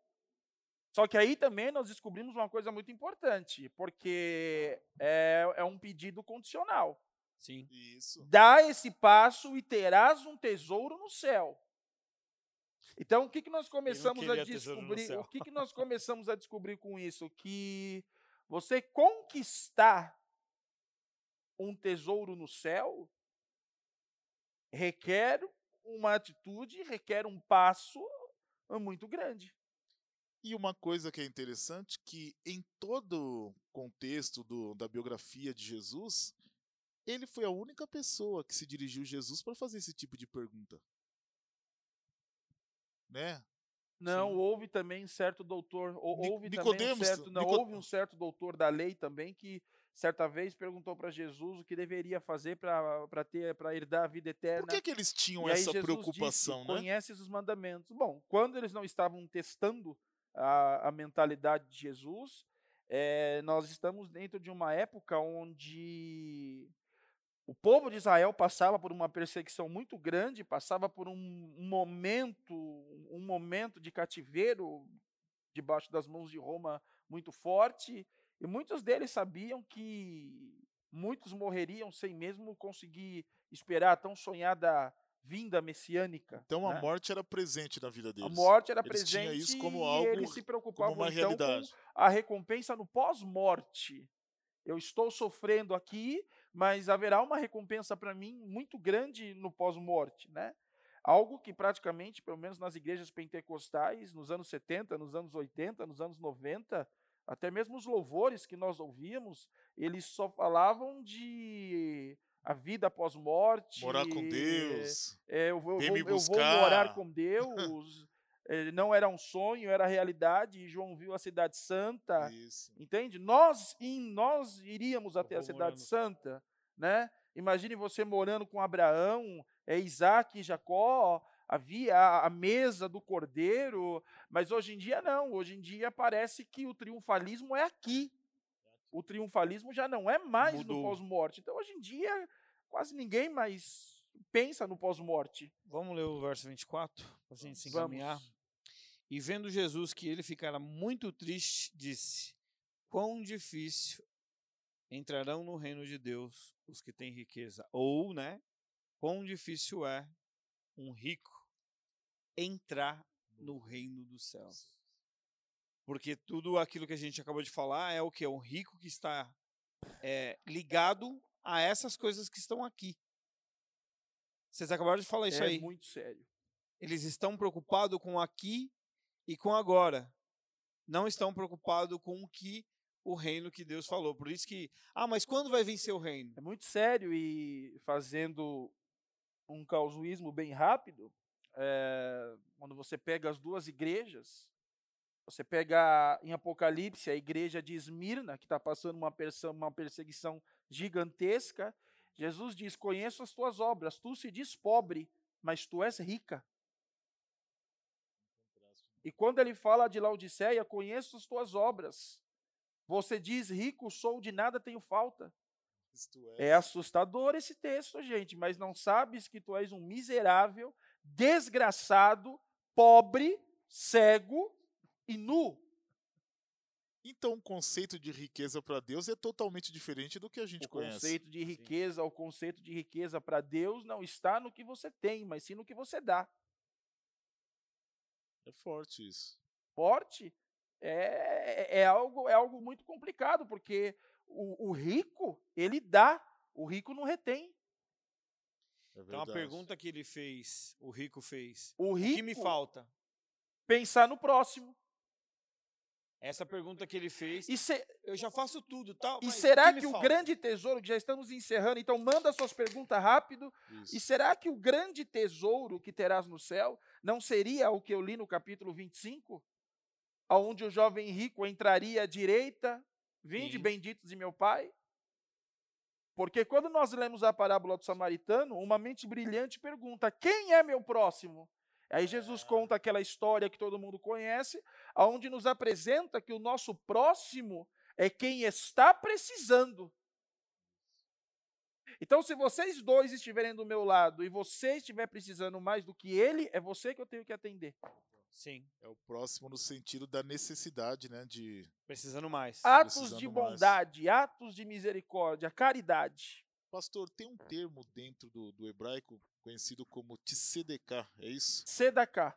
Só que aí também nós descobrimos uma coisa muito importante, porque é, é um pedido condicional. Sim. Isso. Dá esse passo e terás um tesouro no céu. Então, o que, que nós começamos a descobrir? O que, que nós começamos a descobrir com isso? Que você conquistar um tesouro no céu requer uma atitude, requer um passo muito grande. E uma coisa que é interessante, que em todo o contexto do- da biografia de Jesus, ele foi a única pessoa que se dirigiu a Jesus para fazer esse tipo de pergunta. Né? Não, Sim. houve também certo doutor, houve também um Nicodemos, certo, não, houve um certo doutor da lei também que certa vez perguntou para Jesus o que deveria fazer para ter para herdar a vida eterna. Por que, que eles tinham E essa Jesus preocupação, disse, né? Conheces os mandamentos. Bom, quando eles não estavam testando a, a mentalidade de Jesus, eh, nós estamos dentro de uma época onde o povo de Israel passava por uma perseguição muito grande, passava por um momento, um momento de cativeiro debaixo das mãos de Roma muito forte, e muitos deles sabiam que muitos morreriam sem mesmo conseguir esperar a tão sonhada vinda messiânica. Então a né? morte era presente na vida A deles. morte era Eles presente isso como e algo- eles se preocupavam então com realidade. a recompensa no pós-morte. Eu estou sofrendo aqui, mas haverá uma recompensa para mim muito grande no pós-morte, né? Algo que praticamente, pelo menos nas igrejas pentecostais, nos anos 70, nos anos 80, nos anos 90, até mesmo os louvores que nós ouvíamos, eles só falavam de a vida após morte. Morar com Deus. é, eu vou, eu vou- eu vou morar com Deus. eh, [LAUGHS] não era um sonho, era realidade. E João viu a cidade santa. Isso. Entende? Nós, em, nós iríamos até a cidade morando. santa, né? Imagine você morando com Abraão, é Isaac e Jacó, havia a, a mesa do cordeiro, mas hoje em dia não. Hoje em dia parece que o triunfalismo é aqui. O triunfalismo já não é mais no Mudou. pós-morte. Então, hoje em dia, quase ninguém mais pensa no pós-morte. Vamos ler o verso 24, para a gente se Vamos. encaminhar. E vendo Jesus que ele ficara muito triste, disse: Quão difícil entrarão no reino de Deus os que têm riqueza. Ou, né? Quão difícil é um rico entrar no reino dos céus. Porque tudo aquilo que a gente acabou de falar é o que? Um rico que está é, ligado a essas coisas que estão aqui. Vocês acabaram de falar isso é aí. muito sério. Eles estão preocupados com aqui e com agora. Não estão preocupados com o que o reino que Deus falou. Por isso que, ah, mas quando vai vencer o reino? É muito sério e fazendo um causuísmo bem rápido, é, quando você pega as duas igrejas, você pega em Apocalipse a igreja de Esmirna, que está passando uma, persa- uma perseguição gigantesca, Jesus diz: Conheço as tuas obras, tu se diz pobre, mas tu és rica. E quando ele fala de Laodiceia, conheço as tuas obras. Você diz: Rico sou, de nada tenho falta. É assustador esse texto, gente, mas não sabes que tu és um miserável, desgraçado, pobre, cego e nu. Então, o conceito de riqueza para Deus é totalmente diferente do que a gente O conhece. conceito de riqueza, o conceito de riqueza para Deus não está no que você tem, mas sim no que você dá. É forte isso. Forte é, é, algo, é algo muito complicado, porque o, o rico, ele dá, o rico não retém. É Então a pergunta que ele fez, o rico fez. O O rico que me falta? pensar no próximo. Essa pergunta que ele fez. E, se- Eu já faço tudo, tal. e será me que o falta? grande tesouro, que já estamos encerrando, então manda suas perguntas rápido, Isso. E será que o grande tesouro que terás no céu não seria o que eu li no capítulo 25? Onde o jovem rico entraria à direita, vinde Sim. benditos de meu pai? Porque quando nós lemos a parábola do samaritano, uma mente brilhante pergunta: quem é meu próximo? Aí Jesus conta aquela história que todo mundo conhece, aonde nos apresenta que o nosso próximo é quem está precisando. Então, se vocês dois estiverem do meu lado e você estiver precisando mais do que ele, é você que eu tenho que atender. Sim, É o próximo no sentido da necessidade, né? De precisando mais. Atos Precisando de mais. bondade, atos de misericórdia, caridade. Pastor, tem um termo dentro do, do hebraico conhecido como tzedeká, é isso? Sedaká.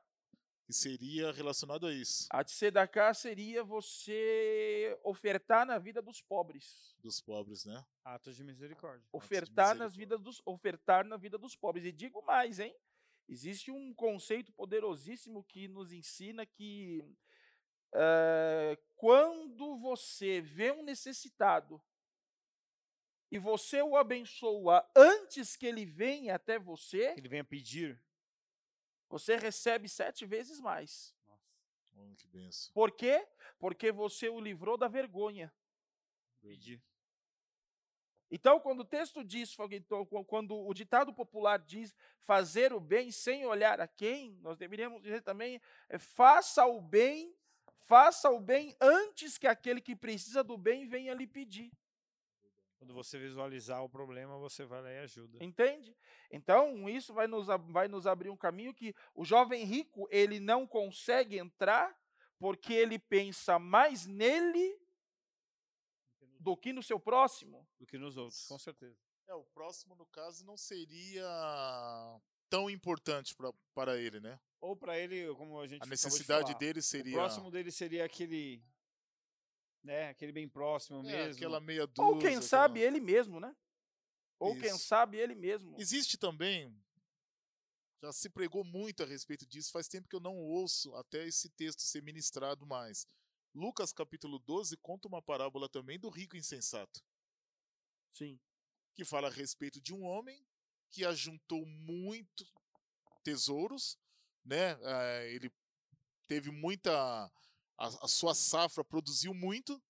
Que seria relacionado a isso, A tzedaká seria você ofertar na vida dos pobres. dos pobres, né? Atos de misericórdia. Ofertar nas misericórdia. vidas dos ofertar na vida dos pobres. E digo mais, hein? Existe um conceito poderosíssimo que nos ensina que eh, quando você vê um necessitado e você o abençoa antes que ele venha até você, Ele venha pedir. você recebe sete vezes mais. Nossa. Que benção. Por quê? Porque você o livrou da vergonha. Pedir. Então, quando o texto diz, então, qu- quando o ditado popular diz fazer o bem sem olhar a quem, nós deveríamos dizer também, é, faça o bem, faça o bem antes que aquele que precisa do bem venha lhe pedir. Quando você visualizar o problema, você vai lá e ajuda. Entende? Então, isso vai nos, vai nos abrir um caminho que o jovem rico, ele não consegue entrar porque ele pensa mais nele do que no seu próximo. Do que nos outros, com certeza. É, o próximo, no caso, não seria tão importante pra, para ele, né? Ou para ele, como a gente A de necessidade falar, dele O seria próximo dele seria aquele. Né, aquele bem próximo é, mesmo. aquela meia dúzia. Ou quem aquela- sabe ele mesmo, né? Ou quem Isso. sabe ele mesmo. Existe também, já se pregou muito a respeito disso, faz tempo que eu não ouço até esse texto ser ministrado mais. Lucas capítulo 12 conta uma parábola também do rico insensato, Sim. que fala a respeito de um homem que ajuntou muito tesouros, né? Eh, ele teve muita a, a sua safra produziu muito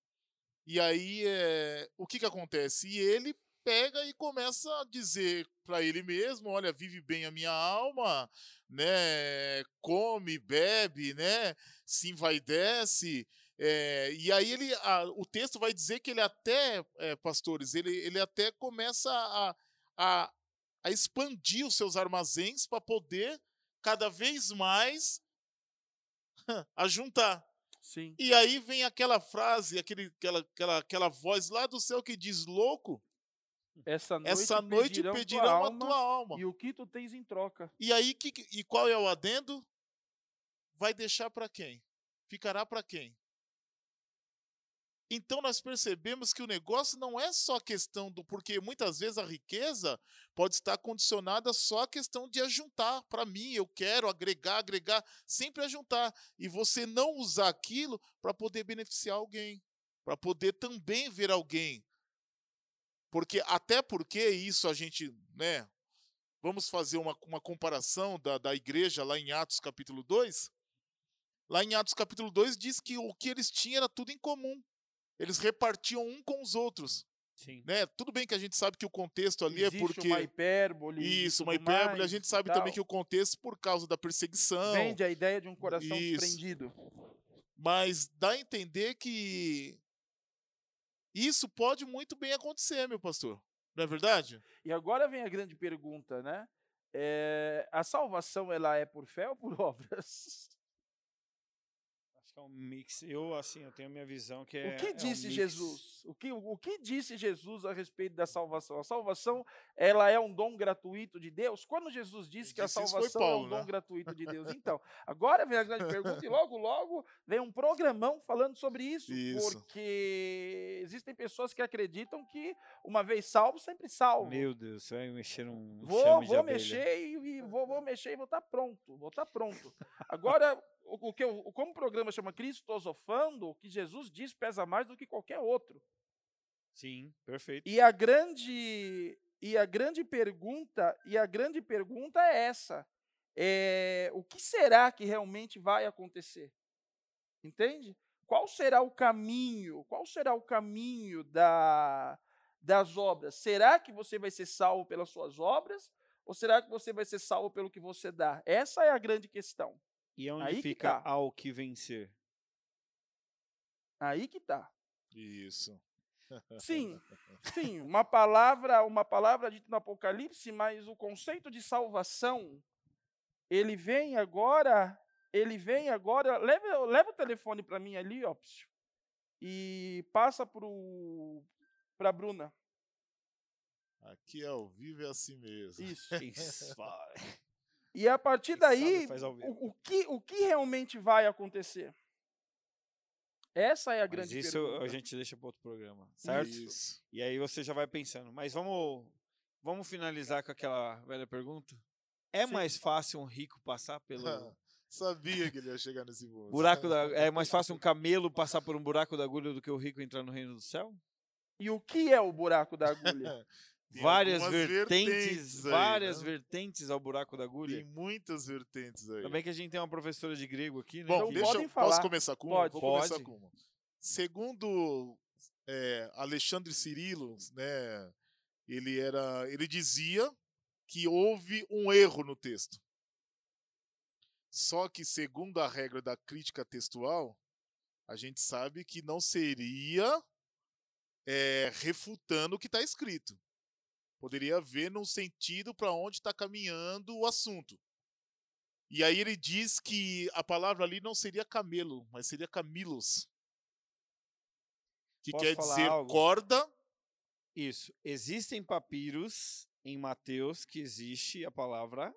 e aí eh, o que que acontece? E ele pega e começa a dizer para ele mesmo, olha, vive bem a minha alma, né? Come, bebe, né? Se envaidece. É, e aí ele, a- o texto vai dizer que ele até, é, pastores, ele, ele até começa a, a, a expandir os seus armazéns para poder cada vez mais [LAUGHS] ajuntar. Sim. E aí vem aquela frase, aquele, aquela, aquela, aquela voz lá do céu que diz: louco, Essa noite, essa noite pedirão, pedirão, tua a alma, tua alma. E o que tu tens em troca? E aí, que- e qual é o adendo? Vai deixar para quem? Ficará para quem? Então nós percebemos que o negócio não é só questão do. Porque muitas vezes a riqueza pode estar condicionada só à questão de ajuntar para mim, eu quero agregar, agregar, sempre ajuntar. E você não usar aquilo para poder beneficiar alguém, para poder também ver alguém. Porque, até porque isso a gente, né, Vamos fazer uma, uma comparação da, da igreja lá em Atos capítulo 2. Lá em Atos capítulo 2 diz que o que eles tinham era tudo em comum. Eles repartiam um com os outros. Sim. Né? Tudo bem que a gente sabe que o contexto ali Existe é porque. uma hipérbole. Isso, uma hipérbole. A mais gente e sabe também tal. que o contexto por causa da perseguição. Vende a ideia de um coração Isso. desprendido. Mas dá a entender que isso pode muito bem acontecer, meu pastor. Não é verdade? E agora vem a grande pergunta, né? É, a salvação ela é por fé ou por [LAUGHS] obras? Que é um mix. Eu, assim, eu tenho a minha visão que é. O que é um disse. Jesus? O que, o que disse Jesus a respeito da salvação? A salvação, ela é um dom gratuito de Deus? Quando Jesus disse que a disse isso foi salvação é Paulo, um dom né? gratuito de Deus? [LAUGHS] Então, agora vem a grande pergunta e logo, logo vem um programão falando sobre isso, Isso. porque existem pessoas que acreditam que uma vez salvo, sempre salvo. Meu Deus, você vai mexer num Vou, vou mexer e, e vou, vou [LAUGHS] mexer e vou estar pronto. Vou estar pronto. Agora, o, o que eu, como o programa chama Cristosofando, o que Jesus diz pesa mais do que qualquer outro. Sim, perfeito. E a grande e a grande pergunta e a grande pergunta é essa: é, o que será que realmente vai acontecer? Entende? Qual será o caminho? Qual será o caminho da, das obras? Será que você vai ser salvo pelas suas obras? Ou será que você vai ser salvo pelo que você dá? Essa é a grande questão. E onde Aí que fica tá. ao que vencer? Aí que está. Isso. Sim, [LAUGHS] sim, uma palavra, uma palavra dita no Apocalipse, mas o conceito de salvação, ele vem agora, ele vem agora, leva, leva o telefone para mim ali, ó, psiu, e passa para a Bruna. Aqui é ao vivo é assim mesmo. Isso. [LAUGHS] Isso. E a partir daí, o, o que, o que realmente vai acontecer? Essa é a Mas grande isso pergunta. a gente deixa para outro programa, certo? Isso. E aí você já vai pensando. Mas vamos, vamos finalizar com aquela velha pergunta? É Sim. mais fácil um rico passar pelo [LAUGHS] Sabia que ele ia chegar nesse ponto. buraco da. É mais fácil um [LAUGHS] camelo passar por um buraco da agulha do que o rico entrar no reino do céu? E o que é o buraco da agulha? [LAUGHS] Tem várias vertentes, vertentes aí, várias né? vertentes ao buraco da agulha. Tem muitas vertentes aí. Também que a gente tem uma professora de grego aqui, né? Bom, Então deixa podem falar. posso começar com uma? Pode. Vou começar Pode. com uma. Segundo é, Alexandre Cirilo, né, ele era, ele dizia que houve um erro no texto. Só que segundo a regra da crítica textual, a gente sabe que não seria é, refutando o que está escrito. Poderia ver no sentido para onde está caminhando o assunto. E aí ele diz que a palavra ali não seria camelo, mas seria camilos. Que Posso quer dizer algo? corda. Isso. Existem papiros em Mateus que existe a palavra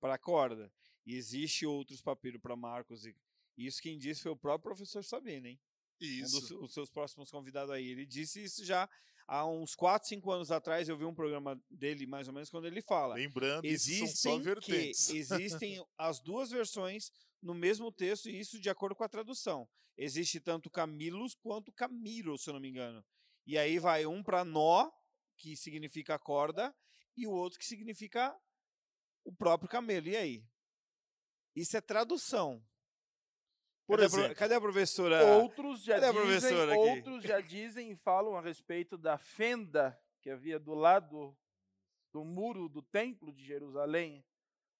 para corda. E existe outros papiros para Marcos. E isso quem disse foi o próprio professor Sabino, hein? Um Isso. dos os seus próximos convidados aí. Ele disse isso já há uns 4, 5 anos atrás. Eu vi um programa dele, mais ou menos, quando ele fala. Lembrando, Existem que existem [LAUGHS] as duas versões no mesmo texto, e isso de acordo com a tradução. Existe tanto Camilos quanto Camiro, se eu não me engano. E aí vai um para nó, que significa corda, e o outro que significa o próprio camelo. E aí? Isso é tradução. Por cadê, a exemplo, cadê a professora? Outros já Cadê a dizem, professora aqui? outros já dizem e falam a respeito da fenda que havia do lado do muro do templo de Jerusalém,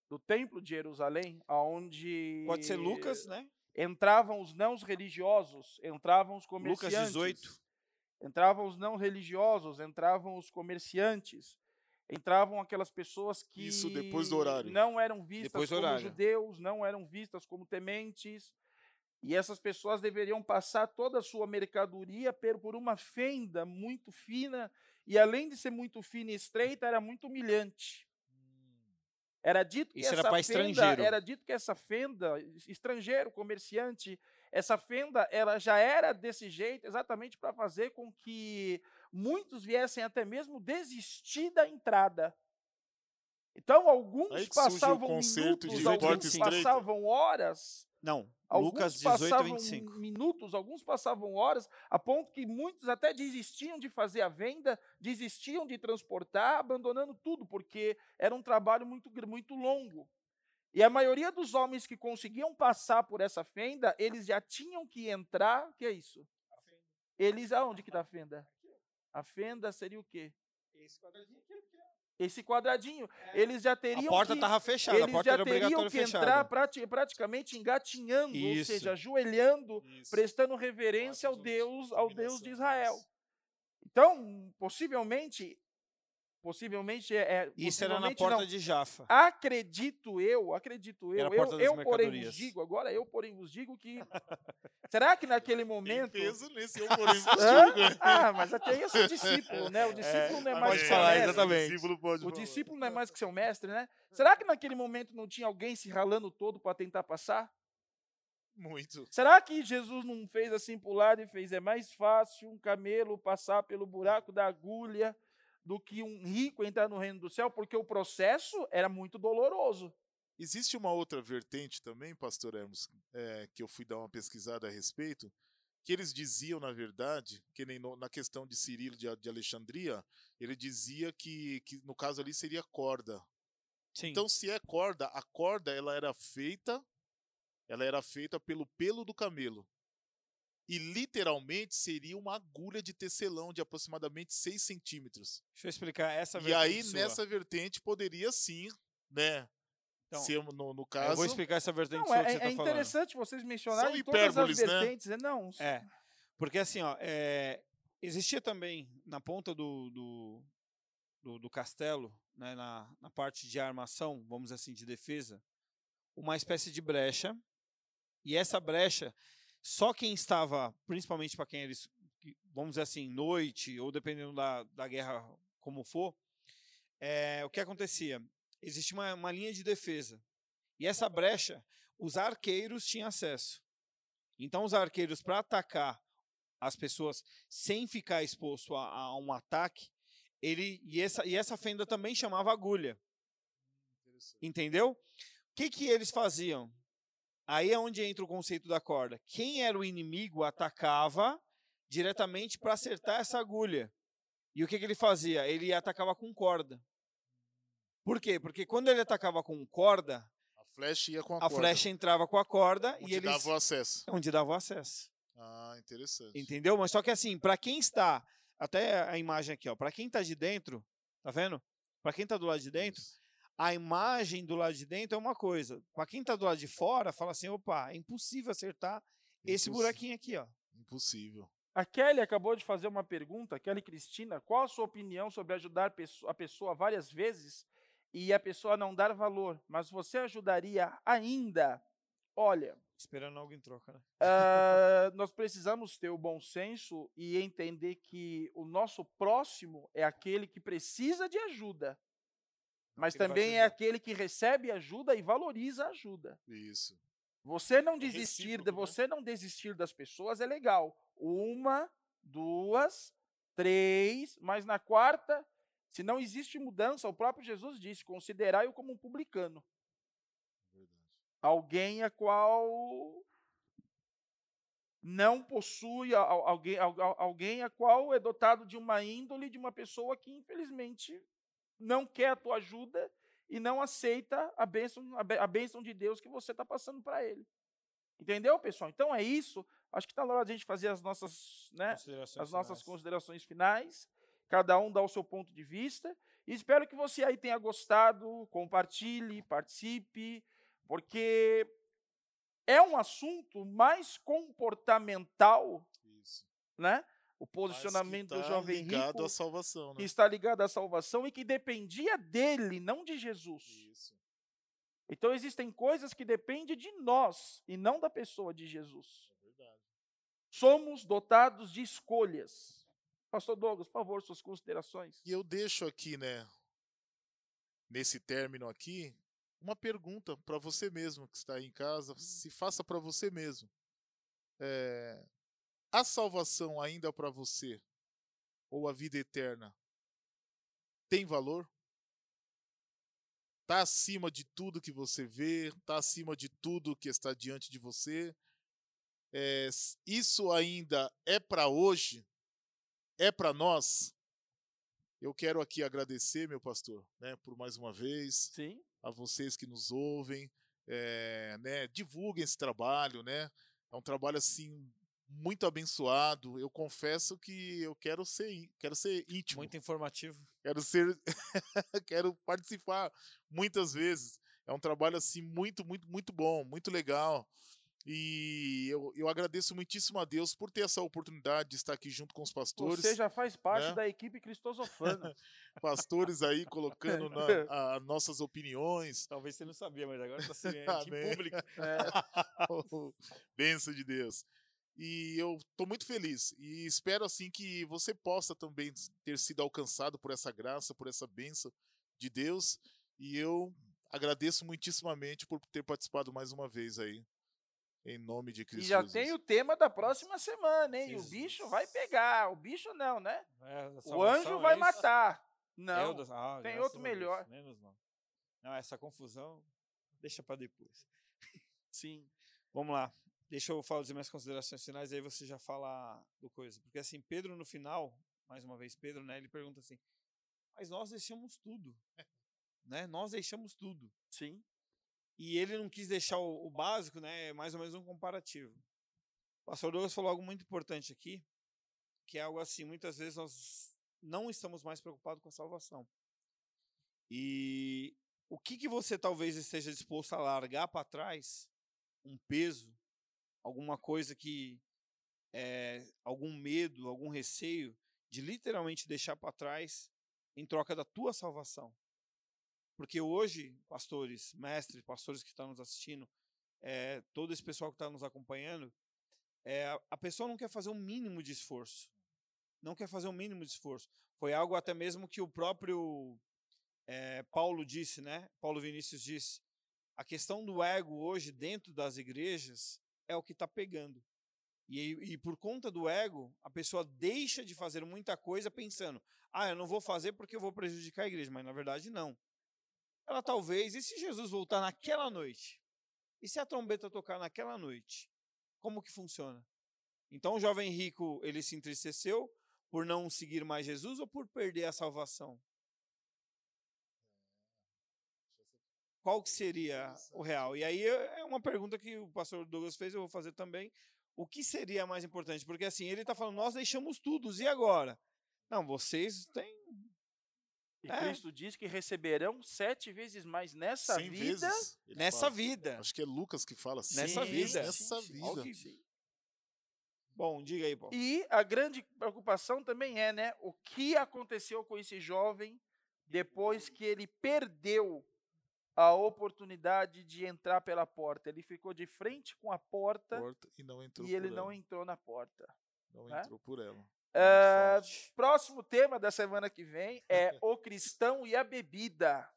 do templo de Jerusalém, aonde Pode ser Lucas, né? entravam os não religiosos, entravam os Lucas comerciantes. 18. Entravam os não religiosos, entravam os comerciantes, entravam aquelas pessoas que Isso depois do horário. não eram vistas Depois do como judeus, não eram vistas como tementes. E essas pessoas deveriam passar toda a sua mercadoria por uma fenda muito fina, e além de ser muito fina e estreita, era muito humilhante. Era dito que Isso era essa pra fenda, estrangeiro. era dito que essa fenda, estrangeiro, comerciante, essa fenda, ela já era desse jeito exatamente para fazer com que muitos viessem até mesmo desistir da entrada. Então, alguns passavam minutos, alguns passavam horas, Não, alguns Lucas 18, passavam 25. minutos, alguns passavam horas, a ponto que muitos até desistiam de fazer a venda, desistiam de transportar, abandonando tudo, porque era um trabalho muito, muito longo. E a maioria dos homens que conseguiam passar por essa fenda, eles já tinham que entrar. O que é isso? Eles, aonde que está a [LAUGHS] fenda? A fenda seria o quê? Esse quadradinho. Eles já A teriam porta que estava fechada, a eles porta já era teriam que entrar prati- praticamente engatinhando, ou Isso. seja, ajoelhando, Isso. prestando reverência ao Deus, ao Deus de Israel. Então, possivelmente, possivelmente é. é Isso era na possivelmente porta não. de Jafa. Acredito eu, acredito eu, Era a eu, porta das eu porém vos digo, agora eu porém vos digo que. [LAUGHS] será que naquele Tem momento. peso nesse eu porém vos [LAUGHS] digo? Ah, mas até esse é o discípulo, né? O discípulo não é mais pode que é, seu falar, mestre. exatamente. O discípulo pode O falar. discípulo não é mais que seu mestre, né? Será que naquele momento não tinha alguém se ralando todo para tentar passar? Muito. Será que Jesus não fez assim pro lado e fez? É mais fácil um camelo passar pelo buraco da agulha do que um rico entrar no reino do céu, porque o processo era muito doloroso. Existe uma outra vertente também, pastor Hermos, é, que eu fui dar uma pesquisada a respeito, que eles diziam, na verdade, que nem no- na questão de Cirilo de, de Alexandria, ele dizia que, que no caso ali seria corda. Sim. Então, se é corda, a corda ela era feita, ela era feita pelo pelo do camelo. E literalmente seria uma agulha de tecelão de aproximadamente 6 centímetros. Deixa eu explicar essa E vertente aí, sua. nessa vertente, poderia sim, né? Então, ser no, no Eu caso. vou explicar essa vertente Não, sua é, que você é tá falando. interessante vocês mencionarem São todas as né? vertentes. né? Não, É, porque assim, ó, é, existia também na ponta do, do, do, do castelo, né, na, na parte de armação, vamos dizer assim, de defesa, uma espécie de brecha. E essa brecha, só quem estava, principalmente para quem eles, vamos dizer assim, noite, ou dependendo da, da guerra como for, é, o que acontecia? Existia uma, uma linha de defesa. E essa brecha, os arqueiros tinham acesso. Então, os arqueiros, para atacar as pessoas sem ficar exposto a, a um ataque, ele e essa, e essa fenda também chamava agulha. Entendeu? O que, que eles faziam? Aí é onde entra o conceito da corda. Quem era o inimigo atacava diretamente para acertar essa agulha. E o que, que ele fazia? Ele atacava com corda. Por quê? Porque quando ele atacava com corda, A flecha ia com a, a corda, flecha entrava com a corda onde e eles dava o acesso. onde dava o acesso. Ah, interessante. Entendeu? Mas só que assim, para quem está, até a imagem aqui, ó, para quem está de dentro, tá vendo? Para quem está do lado de dentro, Isso. A imagem do lado de dentro é uma coisa. Para quem está do lado de fora, fala assim, opa, é impossível acertar esse Impossi- buraquinho aqui, ó. Impossível. A Kelly acabou de fazer uma pergunta, Kelly Cristina, qual a sua opinião sobre ajudar a pessoa várias vezes e a pessoa não dar valor, mas você ajudaria ainda? Olha, Esperando algo em troca, né? ah, nós precisamos ter o bom senso e entender que o nosso próximo é aquele que precisa de ajuda, mas Ele também é aquele que recebe ajuda e valoriza a ajuda. Isso. Você não desistir, de recíproco, né? você não desistir das pessoas é legal. Uma, duas, três, mas na quarta, se não existe mudança, o próprio Jesus disse: considerai-o como um publicano, Verdade. alguém a qual não possui, al- al- alguém, al- al- alguém a qual é dotado de uma índole de uma pessoa que infelizmente não quer a tua ajuda e não aceita a bênção, a bê- a bênção de Deus que você está passando para ele. Entendeu, pessoal? Então é isso. Acho que está na hora de a gente fazer as nossas, né, Considerações as nossas finais. considerações finais. Cada um dá o seu ponto de vista. E espero que você aí tenha gostado, compartilhe, participe, porque é um assunto mais comportamental, Isso. né? O posicionamento do tá jovem ligado rico à salvação, né? está ligado à salvação e que dependia dele, não de Jesus. Isso. Então existem coisas que dependem de nós e não da pessoa de Jesus. É verdade. Somos dotados de escolhas. Pastor Douglas, por favor, suas considerações. E eu deixo aqui, né, nesse término aqui, uma pergunta para você mesmo que está aí em casa, se faça para você mesmo. É, a salvação ainda para você ou a vida eterna tem valor? Está acima de tudo que você vê, está acima de tudo que está diante de você. É, isso ainda é para hoje? É para nós? Eu quero aqui agradecer, meu pastor, né, por mais uma vez, Sim. a vocês que nos ouvem, é, né, divulguem esse trabalho, né? É um trabalho assim muito abençoado. Eu confesso que eu quero ser, quero ser íntimo, Muito informativo. quero ser, [LAUGHS] quero participar muitas vezes. É um trabalho assim muito, muito, muito bom, muito legal. E eu, eu agradeço muitíssimo a Deus por ter essa oportunidade de estar aqui junto com os pastores. Você já faz parte né? da equipe cristosofana. [LAUGHS] Pastores aí colocando na, [LAUGHS] a, nossas opiniões. Talvez você não sabia, mas agora está sendo em público. É. Benção de Deus. E eu estou muito feliz e espero assim que você possa também ter sido alcançado por essa graça, por essa benção de Deus. E eu agradeço muitíssimamente por ter participado mais uma vez aí. Em nome de Cristo. E já Jesus. tem o tema da próxima semana, hein? Jesus. O bicho vai pegar. O bicho não, né? É, o anjo vai é matar. Não. É ah, tem outro melhor. Menos mal. Não, essa confusão deixa para depois. [LAUGHS] Sim. Vamos lá. Deixa eu fazer minhas considerações finais, aí você já fala do coisa. Porque assim, Pedro no final, mais uma vez Pedro, né? Ele pergunta assim: "Mas nós deixamos tudo". né? Nós deixamos tudo. Sim. E ele não quis deixar o, o básico, né? É mais ou menos um comparativo. O pastor Douglas falou algo muito importante aqui, que é algo assim, muitas vezes nós não estamos mais preocupados com a salvação. E o que, que você talvez esteja disposto a largar para trás? Um peso, alguma coisa que é, algum medo, algum receio de literalmente deixar para trás em troca da tua salvação. Porque hoje, pastores, mestres, pastores que estão nos assistindo, é, todo esse pessoal que está nos acompanhando, é, a pessoa não quer fazer um mínimo de esforço. Não quer fazer um mínimo de esforço. Foi algo até mesmo que o próprio é, Paulo disse, né? Paulo Vinícius disse. A questão do ego hoje dentro das igrejas é o que está pegando. E, e, por conta do ego, a pessoa deixa de fazer muita coisa pensando: ah, eu não vou fazer porque eu vou prejudicar a igreja. Mas na verdade, não ela talvez, e se Jesus voltar naquela noite? E se a trombeta tocar naquela noite? Como que funciona? Então o jovem rico, ele se entristeceu por não seguir mais Jesus ou por perder a salvação? Qual que seria o real? E aí é uma pergunta que o pastor Douglas fez, eu vou fazer também. O que seria mais importante? Porque assim, ele está falando, nós deixamos tudo, e agora? Não, vocês têm e é. Cristo diz que receberão sete vezes mais nessa Cem vida. Vezes, nessa fala. vida. Acho que é Lucas que fala assim. Nessa vida. Nessa vida. Sim. Bom, diga aí, Paulo. E a grande preocupação também é, né, o que aconteceu com esse jovem depois que ele perdeu a oportunidade de entrar pela porta. Ele ficou de frente com a porta, porta e, não entrou e ele não entrou na porta. Não né? entrou por ela. Uh, próximo tema da semana que vem é o cristão e a bebida.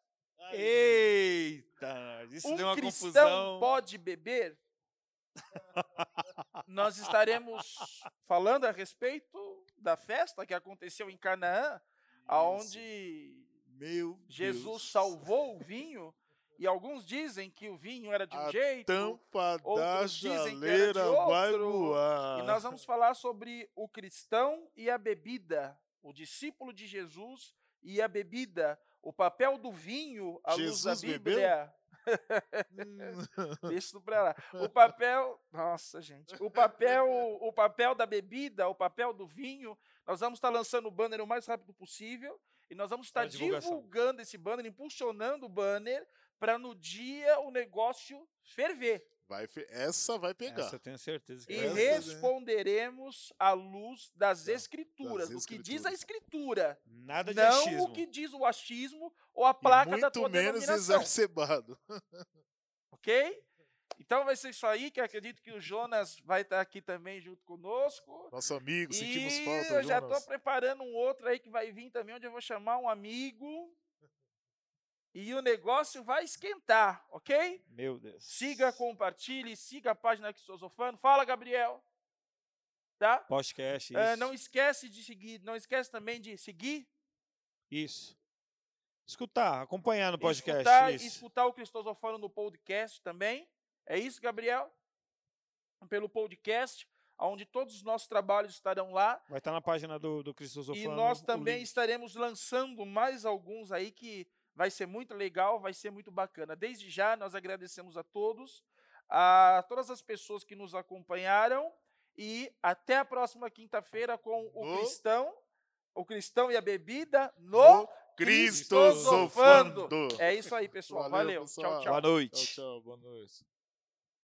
Eita, isso um deu uma cristão confusão. pode beber? Nós estaremos falando a respeito da festa que aconteceu em Canaã, aonde Meu Jesus Deus. salvou o vinho e alguns dizem que o vinho era de um a jeito, tampa outros dizem que era de outro. E nós vamos falar sobre o cristão e a bebida, o discípulo de Jesus e a bebida, o papel do vinho à Jesus luz da Bíblia. Hum. [LAUGHS] Isso pra lá. O papel, nossa gente, o papel, o papel da bebida, o papel do vinho. Nós vamos estar lançando o banner o mais rápido possível e nós vamos estar divulgando esse banner, impulsionando o banner para no dia o negócio ferver. Vai, essa vai pegar. Essa eu tenho certeza que E vai. responderemos à luz das escrituras, das do que diz a escritura. Nada de não achismo. o que diz o achismo ou a placa da tua muito menos exacerbado. [LAUGHS] [LAUGHS] Ok? Então vai ser isso aí, que acredito que o Jonas vai estar aqui também junto conosco. Nosso amigo, sentimos e falta, eu já estou preparando um outro aí que vai vir também, onde eu vou chamar um amigo. E o negócio vai esquentar, ok? Meu Deus. Siga, compartilhe, siga a página que estou Fala, Gabriel. Tá? Podcast, isso. Uh, não esquece de seguir, não esquece também de seguir. Isso. Escutar, acompanhar no podcast. Escutar, isso. escutar o Cristosofano no podcast também. É isso, Gabriel? Pelo podcast, onde todos os nossos trabalhos estarão lá. Vai estar na página do, do Cristosofano. E nós também estaremos lançando mais alguns aí que vai ser muito legal, vai ser muito bacana. Desde já, nós agradecemos a todos, a todas as pessoas que nos acompanharam e até a próxima quinta-feira com o No- cristão, o cristão e a bebida no Cristosofando. É isso aí, pessoal. Valeu, Valeu. pessoal. Tchau, tchau. Boa noite. Tchau, tchau. Boa noite.